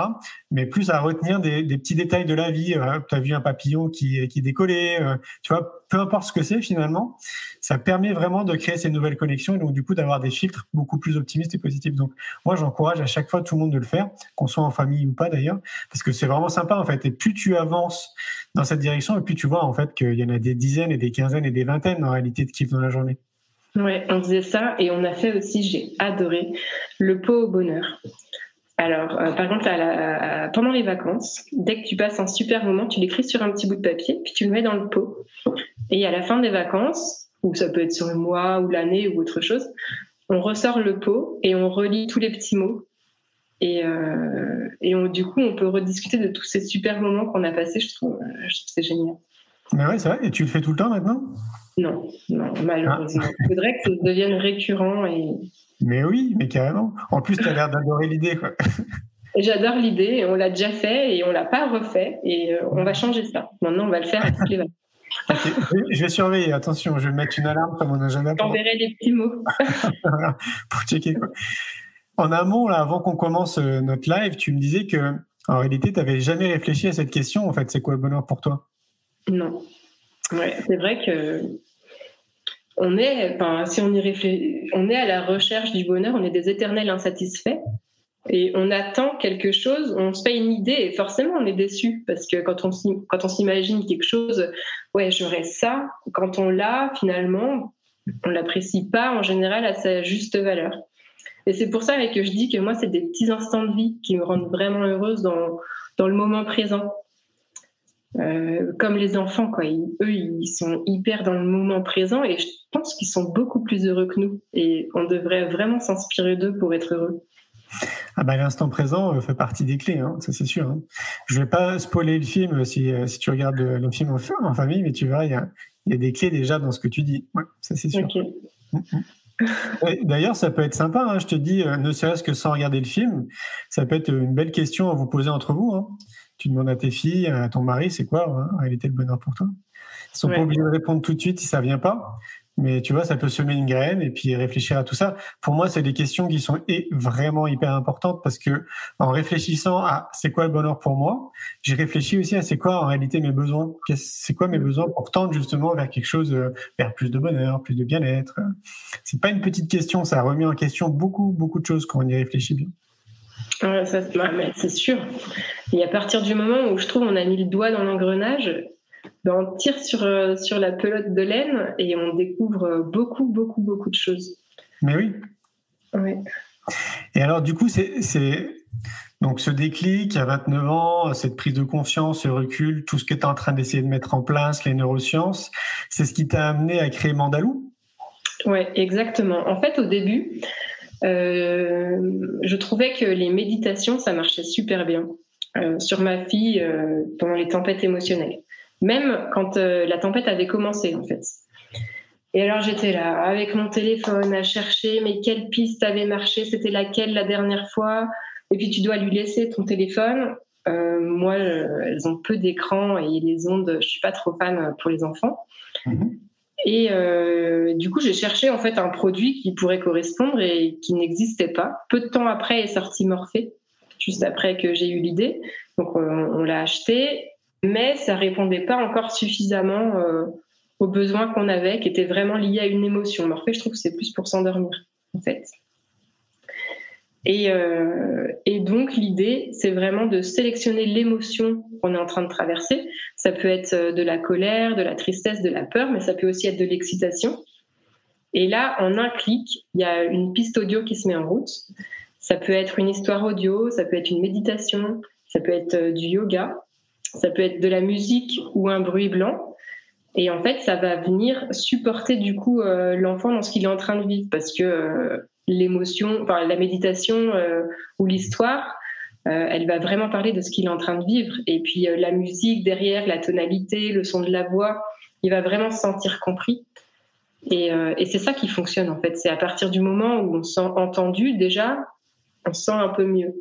Mais plus à retenir des, petits détails de la vie. Euh, tu as vu un papillon qui, qui décollait, tu vois, peu importe ce que c'est finalement, ça permet vraiment de créer ces nouvelles connexions et donc, du coup, d'avoir des filtres beaucoup plus optimistes et positifs. Donc, moi, j'encourage à chaque fois tout le monde de le faire, qu'on soit en famille ou pas d'ailleurs, parce que c'est vraiment sympa en fait. Et plus tu avances dans cette direction, et plus tu vois en fait qu'il y en a des dizaines et des quinzaines et des vingtaines en réalité de kiff dans la journée. Oui, on disait ça et on a fait aussi, j'ai adoré, le pot au bonheur. Alors, euh, par exemple, pendant les vacances, dès que tu passes un super moment, tu l'écris sur un petit bout de papier, puis tu le mets dans le pot. Et à la fin des vacances, ou ça peut être sur le mois ou l'année ou autre chose, on ressort le pot et on relit tous les petits mots. Et, euh, et du coup, on peut rediscuter de tous ces super moments qu'on a passés. Je trouve, je trouve c'est génial. Mais ouais, c'est vrai. Et tu le fais tout le temps maintenant? Non, non, malheureusement. Il faudrait que ça devienne récurrent. Et... Mais oui, mais carrément. En plus, tu as l'air d'adorer l'idée. quoi. J'adore l'idée, on l'a déjà fait et on l'a pas refait et euh, on va changer ça. Maintenant, on va le faire à toutes les Je vais surveiller, attention, je vais mettre une alarme sur mon agenda. J'enverrai des petits mots. pour checker. Quoi. En amont, là, avant qu'on commence euh, notre live, tu me disais que en réalité, tu n'avais jamais réfléchi à cette question. En fait, c'est quoi le bonheur pour toi? Non. Ouais, c'est vrai que on est, enfin, si on y on est à la recherche du bonheur, on est des éternels insatisfaits et on attend quelque chose, on se fait une idée et forcément on est déçu parce que quand on quand on s'imagine quelque chose, ouais, j'aurais ça, quand on l'a finalement, on l'apprécie pas en général à sa juste valeur. Et c'est pour ça que je dis que moi c'est des petits instants de vie qui me rendent vraiment heureuse dans dans le moment présent. Euh, comme les enfants, quoi. eux, ils sont hyper dans le moment présent et je pense qu'ils sont beaucoup plus heureux que nous. Et on devrait vraiment s'inspirer d'eux pour être heureux. Ah bah, l'instant présent euh, fait partie des clés, hein, ça c'est sûr. Hein. Je vais pas spoiler le film euh, si, si tu regardes le, film en, famille, mais tu verras, il y a, y a, des clés déjà dans ce que tu dis. Ouais, ça c'est sûr. Mm. D'ailleurs, ça peut être sympa, hein, je te dis, ne serait-ce que sans regarder le film, ça peut être une belle question à vous poser entre vous. Hein tu demandes à tes filles, à ton mari, c'est quoi hein, en réalité le bonheur pour toi? Ils sont pas obligés de répondre tout de suite si ça vient pas, mais tu vois, ça peut semer une graine et puis réfléchir à tout ça. Pour moi, c'est des questions qui sont vraiment hyper importantes parce que en réfléchissant à c'est quoi le bonheur pour moi, j'ai réfléchi aussi à c'est quoi en réalité mes besoins. C'est quoi mes besoins pour tendre justement vers quelque chose, euh, vers plus de bonheur, plus de bien-être? C'est pas une petite question, ça remet en question beaucoup, beaucoup de choses quand on y réfléchit bien c'est sûr. Et à partir du moment où je trouve on a mis le doigt dans l'engrenage, ben on tire sur, euh, sur la pelote de laine et on découvre beaucoup, beaucoup, beaucoup de choses. Mais oui. Oui. Et alors, du coup, c'est donc ce déclic à 29 ans, cette prise de confiance, ce recul, tout ce que tu es en train d'essayer de mettre en place, les neurosciences, c'est ce qui t'a amené à créer Mandalou? Oui, exactement. En fait, au début, euh, je trouvais que les méditations, ça marchait super bien euh, sur ma fille euh, pendant les tempêtes émotionnelles. Même quand la tempête avait commencé, en fait. Et alors j'étais là avec mon téléphone à chercher, mais quelle piste avait marché, c'était laquelle la dernière fois? Et puis tu dois lui laisser ton téléphone. moi, elles ont peu d'écran et les ondes, je suis pas trop fan pour les enfants. Mm-hmm. Et euh, du coup, j'ai cherché en fait un produit qui pourrait correspondre et qui n'existait pas. Peu de temps après est sorti Morphée, juste après que j'ai eu l'idée. Donc on, l'a acheté, mais ça répondait pas encore suffisamment euh, aux besoins qu'on avait, qui étaient vraiment liés à une émotion. Morphée, je trouve que c'est plus pour s'endormir en fait. Et, euh, et donc l'idée, c'est vraiment de sélectionner l'émotion qu'on est en train de traverser. Ça peut être euh, de la colère, de la tristesse, de la peur, mais ça peut aussi être de l'excitation. Et là, en un clic, il y a une piste audio qui se met en route. Ça peut être une histoire audio, ça peut être une méditation, ça peut être euh, du yoga, ça peut être de la musique ou un bruit blanc. Et en fait, ça va venir supporter du coup l'enfant dans ce qu'il est en train de vivre, parce que l'émotion, enfin la méditation euh, ou l'histoire, euh, elle va vraiment parler de ce qu'il est en train de vivre. Et puis euh, la musique derrière, la tonalité, le son de la voix, il va vraiment se sentir compris. Et, et c'est ça qui fonctionne en fait. C'est à partir du moment où on se sent entendu déjà, on se sent un peu mieux.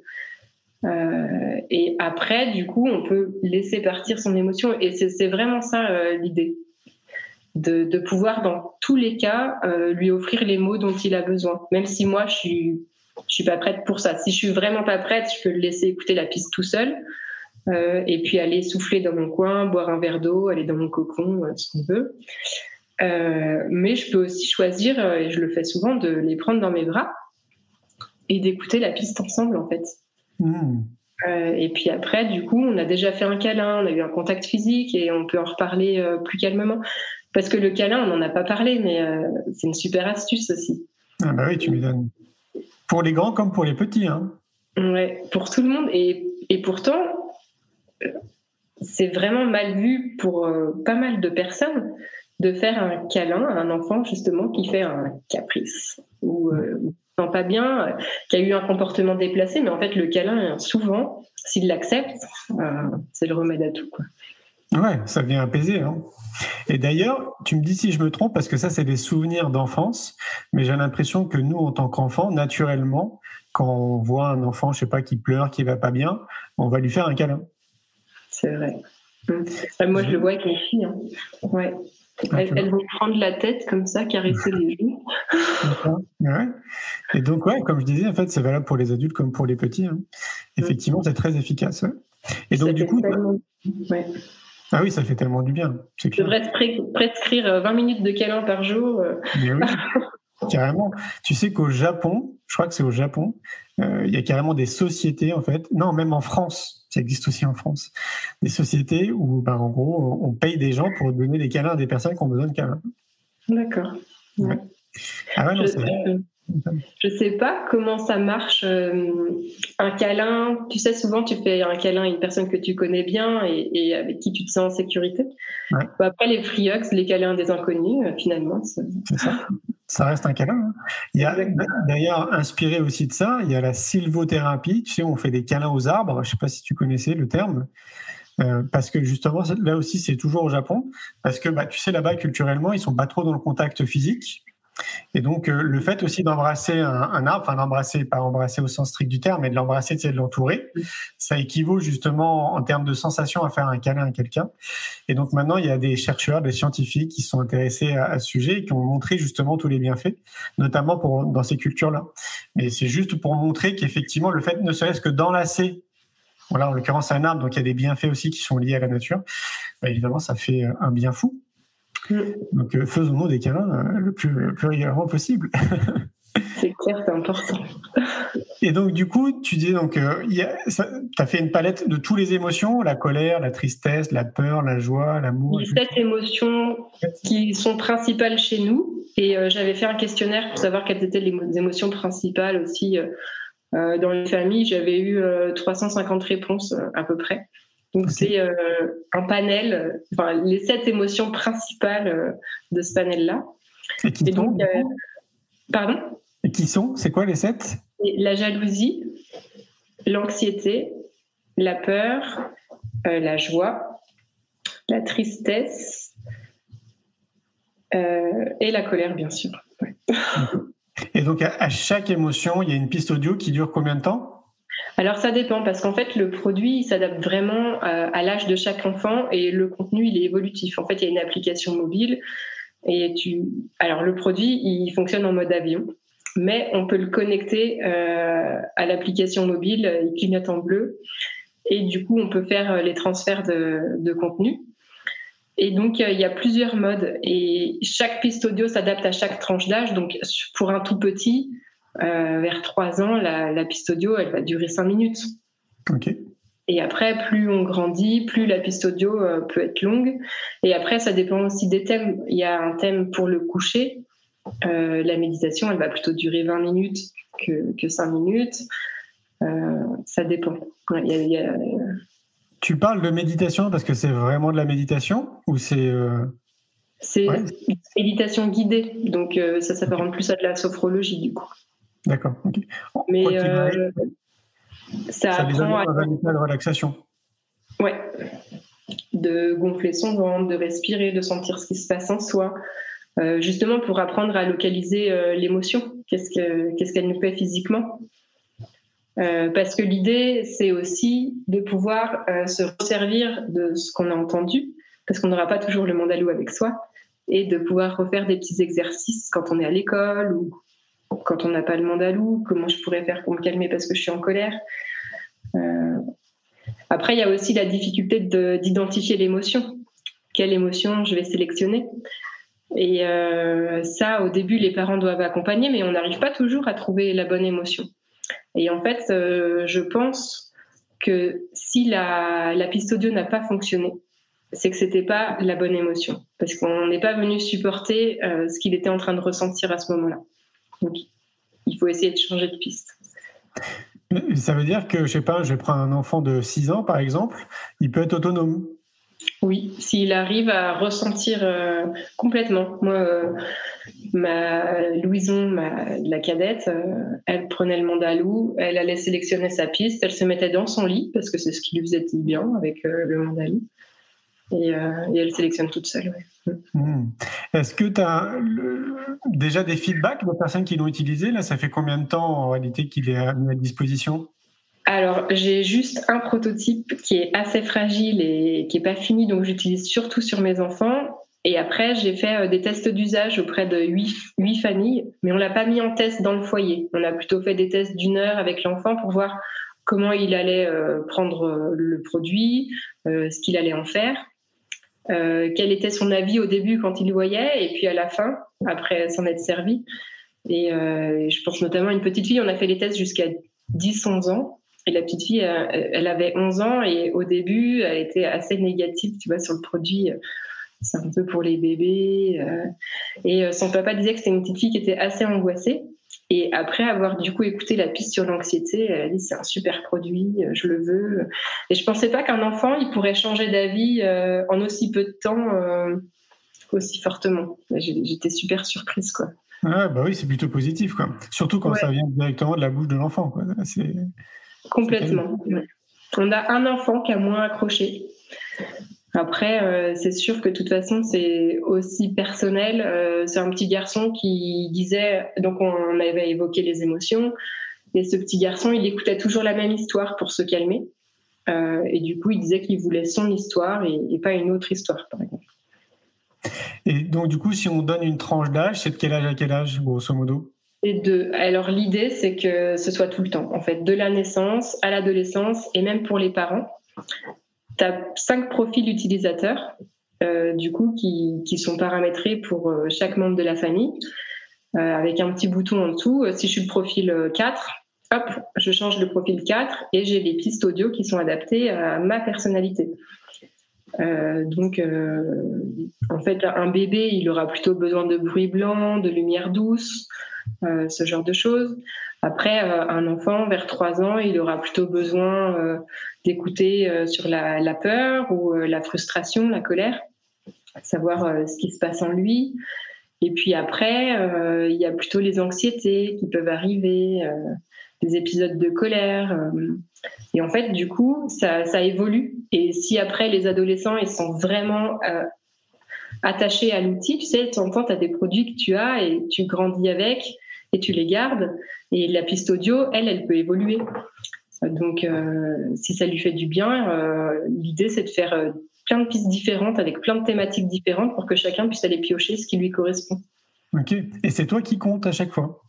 et après, du coup, on peut laisser partir son émotion. Et c'est vraiment ça l'idée de, de, pouvoir, dans tous les cas, euh, lui offrir les mots dont il a besoin. Même si moi, je suis, je suis pas prête pour ça. Si je suis vraiment pas prête, je peux le laisser écouter la piste tout seul. Euh, et puis aller souffler dans mon coin, boire un verre d'eau, aller dans mon cocon, euh, ce qu'on veut. Euh, mais je peux aussi choisir, et je le fais souvent, de les prendre dans mes bras et d'écouter la piste ensemble, en fait. Mmh. Euh, et puis après, du coup, on a déjà fait un câlin, on a eu un contact physique et on peut en reparler plus calmement. Parce que le câlin, on n'en a pas parlé, mais euh, c'est une super astuce aussi. Ah bah oui, tu me donnes. Pour les grands comme pour les petits. Hein. Ouais, pour tout le monde. Et, et pourtant, c'est vraiment mal vu pour euh, pas mal de personnes de faire un câlin à un enfant justement qui fait un caprice ou euh, sent pas bien, qui a eu un comportement déplacé, mais en fait le câlin, souvent, s'il l'accepte, c'est le remède à tout. Quoi. Ouais, ça vient apaiser. Hein. Et d'ailleurs, tu me dis si je me trompe, parce que ça, c'est des souvenirs d'enfance, mais j'ai l'impression que nous, en tant qu'enfants, naturellement, quand on voit un enfant, je sais pas, qui pleure, qui va pas bien, on va lui faire un câlin. C'est vrai. Mmh. Moi, je le vois avec mes filles. Hein. Ouais. Ah, elles, vont prendre la tête comme ça, caresser les joues. Ouais. Et donc, ouais, comme je disais, en fait, c'est valable pour les adultes comme pour les petits. Hein. Effectivement, c'est très efficace. Et donc, du coup, ouais. Ah oui, ça fait tellement du bien. Je devrais prescrire 20 euh, minutes de câlin par jour. Euh. oui, carrément. Tu sais qu'au Japon, je crois que c'est au Japon, euh, il y a carrément des sociétés, en fait, non, même en France, ça existe aussi en France, des sociétés où, ben, en gros, on paye des gens pour donner des câlins à des personnes qui ont besoin de câlins. D'accord. Ah ouais, non, c'est je sais pas comment ça marche. Euh, un câlin, tu sais, souvent tu fais un câlin à une personne que tu connais bien et, avec qui tu te sens en sécurité. Après, les free les câlins des inconnus, euh, finalement. C'est ça. Ça reste un câlin. Hein. Il y a d'ailleurs inspiré aussi de ça, il y a la sylvothérapie. Tu sais, on fait des câlins aux arbres. Je sais pas si tu connaissais le terme. Euh, parce que justement, là aussi, c'est toujours au Japon, parce que bah, tu sais, là-bas, culturellement, ils sont pas trop dans le contact physique. Et donc, euh, le fait aussi d'embrasser un, arbre, enfin d'embrasser, pas embrasser au sens strict du terme, mais de l'embrasser, c'est de l'entourer, ça équivaut justement en termes de sensation à faire un câlin à quelqu'un. Et donc maintenant, il y a des chercheurs, des scientifiques qui sont intéressés à, ce sujet et qui ont montré justement tous les bienfaits, notamment dans ces cultures-là. Mais c'est juste pour montrer qu'effectivement, le fait ne serait-ce que d'enlacer voilà, en l'occurrence, un arbre, donc il y a des bienfaits aussi qui sont liés à la nature. Bah, évidemment, ça fait un bien fou. Donc euh, faisons-nous des câlins euh, le plus, régulièrement possible. C'est clair, c'est important. Et donc, du coup, tu dis donc, euh, tu as fait une palette de toutes les émotions, la colère, la tristesse, la peur, la joie, l'amour. Il y a sept émotions qui sont principales chez nous. Et j'avais fait un questionnaire pour savoir quelles étaient les émotions principales aussi dans les familles. J'avais eu 350 réponses à peu près. Donc c'est euh, un panel, enfin les sept émotions principales euh, de ce panel-là. Et, qui donc, euh, pardon? Et qui sont? C'est quoi les sept? La jalousie, l'anxiété, la peur, la joie, la tristesse et la colère, bien sûr. Et donc à chaque émotion, il y a une piste audio qui dure combien de temps? Alors ça dépend parce qu'en fait le produit s'adapte vraiment euh, à, l'âge de chaque enfant et le contenu il est évolutif. En fait il y a une application mobile Et tu, alors le produit, il fonctionne en mode avion, mais on peut le connecter à l'application mobile, il clignote en bleu, et du coup on peut faire les transferts de, contenu. Et donc, il y a plusieurs modes et chaque piste audio s'adapte à chaque tranche d'âge. Donc, pour un tout petit, euh, vers 3 ans, la, piste audio, elle va durer 5 minutes. OK. Et après, plus on grandit, plus la piste audio euh, peut être longue. Et après, ça dépend aussi des thèmes. Il y a un thème pour le coucher. Euh, la méditation, elle va plutôt durer 20 minutes que, que 5 minutes. ça dépend. Il y a, tu parles de méditation parce que c'est vraiment de la méditation ou c'est euh, C'est méditation guidée, donc euh, ça s'apparente plus à de la sophrologie du coup. D'accord. Mais euh, ça, ça apprend à de relaxation. Ouais, de gonfler son ventre, de respirer, de sentir ce qui se passe en soi, justement pour apprendre à localiser l'émotion. Qu'est-ce qu'elle nous fait physiquement? Euh, parce que l'idée, c'est aussi de pouvoir euh, se resservir de ce qu'on a entendu, parce qu'on n'aura pas toujours le mandalou avec soi, et de pouvoir refaire des petits exercices quand on est à l'école ou quand on n'a pas le mandalou, comment je pourrais faire pour me calmer parce que je suis en colère. Euh... Après, il y a aussi la difficulté d'identifier l'émotion. Quelle émotion je vais sélectionner Et euh, ça, au début, les parents doivent accompagner, mais on n'arrive pas toujours à trouver la bonne émotion. Et en fait, euh, je pense que si la, piste audio n'a pas fonctionné, c'est que c'était pas la bonne émotion, parce qu'on n'est pas venu supporter ce qu'il était en train de ressentir à ce moment-là. Donc, il faut essayer de changer de piste. Ça veut dire que, je sais pas, je prendre un enfant de 6 ans, par exemple, il peut être autonome. Oui, s'il arrive à ressentir euh, complètement. Moi, euh, ma Louison, ma, la cadette, euh, elle prenait le mandalou, elle allait sélectionner sa piste, elle se mettait dans son lit parce que c'est ce qui lui faisait bien avec le mandalou. Et, elle sélectionne toute seule. Mmh. Est-ce que tu as déjà des feedbacks de personnes qui l'ont utilisé? Là, ça fait combien de temps en réalité qu'il est mis à disposition? Alors, j'ai juste un prototype qui est assez fragile et qui n'est pas fini, donc j'utilise surtout sur mes enfants. Et après, j'ai fait euh, des tests d'usage auprès de huit, familles, mais on l'a pas mis en test dans le foyer. On a plutôt fait des tests d'une heure avec l'enfant pour voir comment il allait euh, prendre euh, le produit, ce qu'il allait en faire, quel était son avis au début quand il voyait, et puis à la fin, après s'en être servi. Et je pense notamment à une petite fille, on a fait les tests jusqu'à 10-11 ans. Et la petite fille, euh, elle avait 11 ans et au début, elle était assez négative, tu vois, sur le produit. C'est un peu pour les bébés. Euh. Et son papa disait que c'était une petite fille qui était assez angoissée. Et après avoir du coup écouté la piste sur l'anxiété, elle a dit c'est un super produit, je le veux. Et je pensais pas qu'un enfant il pourrait changer d'avis euh, en aussi peu de temps, aussi fortement. J'étais super surprise quoi. Ah, bah oui, c'est plutôt positif quoi. Surtout quand ça vient directement de la bouche de l'enfant quoi. C'est Complètement. On a un enfant qui a moins accroché. Après, euh, c'est sûr que de toute façon, c'est aussi personnel. Euh, c'est un petit garçon qui disait, donc on avait évoqué les émotions, et ce petit garçon, il écoutait toujours la même histoire pour se calmer. Euh, et du coup, il disait qu'il voulait son histoire et, et, pas une autre histoire, par exemple. Et donc, du coup, si on donne une tranche d'âge, c'est de quel âge à quel âge, grosso modo? Et deux. Alors l'idée, c'est que ce soit tout le temps, en fait, de la naissance à l'adolescence et même pour les parents. Tu as cinq profils utilisateurs, euh, du coup, qui, sont paramétrés pour euh, chaque membre de la famille, euh, avec un petit bouton en dessous. Si je suis le profil 4, hop, je change le profil 4 et j'ai les pistes audio qui sont adaptées à ma personnalité. donc, en fait, un bébé, il aura plutôt besoin de bruit blanc, de lumière douce, ce genre de choses. Après, euh, un enfant vers 3 ans, il aura plutôt besoin euh, d'écouter sur la, peur ou la frustration, la colère, savoir ce qui se passe en lui. Et puis après, il y a plutôt les anxiétés qui peuvent arriver, des épisodes de colère. et en fait, du coup, ça, évolue. Et si après, les adolescents, ils sont vraiment attaché à l'outil. Tu sais, de temps en temps, tu as des produits que tu as et tu grandis avec et tu les gardes. Et la piste audio, elle, elle peut évoluer. Donc, euh, si ça lui fait du bien, euh, l'idée, c'est de faire euh, plein de pistes différentes avec plein de thématiques différentes pour que chacun puisse aller piocher ce qui lui correspond. Ok. Et c'est toi qui comptes à chaque fois?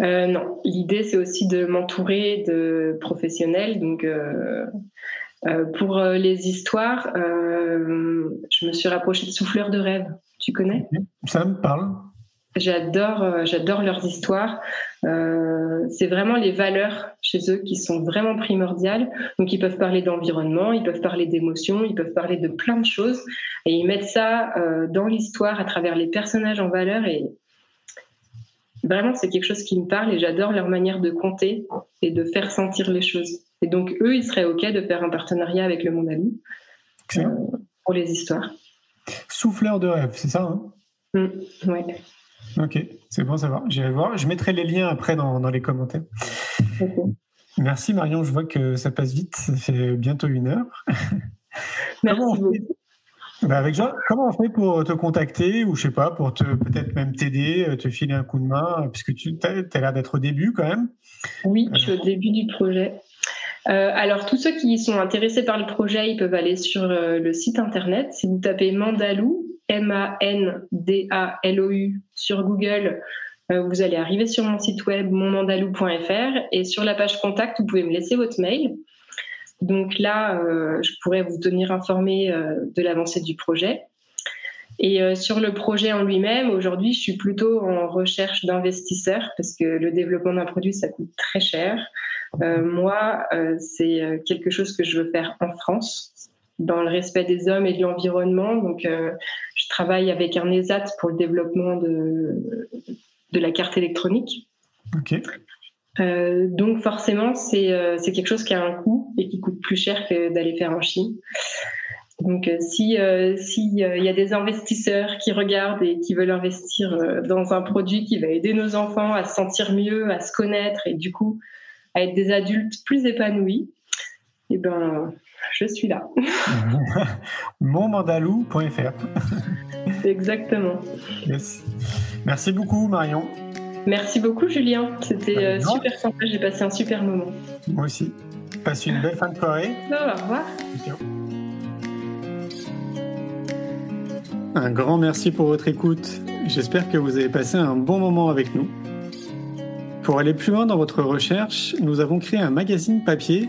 Non, l'idée c'est aussi de m'entourer de professionnels. Donc, pour les histoires, je me suis rapprochée de Souffleurs de rêve. Tu connais? Ça me parle. J'adore, j'adore leurs histoires. c'est vraiment les valeurs chez eux qui sont vraiment primordiales. Donc, ils peuvent parler d'environnement, ils peuvent parler d'émotions, ils peuvent parler de plein de choses, et ils mettent ça dans l'histoire à travers les personnages en valeur. Et Vraiment, c'est quelque chose qui me parle et j'adore leur manière de compter et de faire sentir les choses. Et donc, eux, ils seraient OK de faire un partenariat avec le Monde Ami euh, pour les histoires. Souffleur de rêve, c'est ça hein? Mmh, Oui. Ok, c'est bon, ça va. J'irai voir. Je mettrai les liens après dans, dans les commentaires. Merci Marion, je vois que ça passe vite. Ça fait bientôt une heure. Merci beaucoup. Bah, avec Jean, comment on fait pour te contacter ou je sais pas, pour te peut-être même t'aider, euh, te filer un coup de main, puisque tu as, l'air d'être au début quand même Oui, je suis au début du projet. Euh, alors, tous ceux qui sont intéressés par le projet, ils peuvent aller sur euh, le site internet. Si vous tapez Mandalou, M-A-N-D-A-L-O-U, sur Google, vous allez arriver sur mon site web monmandalou.fr et sur la page contact, vous pouvez me laisser votre mail. Donc là, euh, je pourrais vous tenir informé euh, de l'avancée du projet. Et euh, sur le projet en lui-même, aujourd'hui, je suis plutôt en recherche d'investisseurs parce que le développement d'un produit, ça coûte très cher. moi, c'est quelque chose que je veux faire en France, dans le respect des hommes et de l'environnement. Donc, je travaille avec un ESAT pour le développement de, de la carte électronique. Ok. Euh, donc forcément, euh, c'est quelque chose qui a un coût et qui coûte plus cher que d'aller faire en Chine. Donc euh, si s'il y a des investisseurs qui regardent et qui veulent investir dans un produit qui va aider nos enfants à se sentir mieux, à se connaître et du coup à être des adultes plus épanouis, eh ben je suis là. Monmandalou.fr. Exactement. Merci beaucoup Marion. Merci beaucoup, Julien. C'était euh, super sympa. J'ai passé un super moment. Moi aussi. Passe une belle fin de soirée. au revoir. Un grand merci pour votre écoute. J'espère que vous avez passé un bon moment avec nous. Pour aller plus loin dans votre recherche, nous avons créé un magazine papier,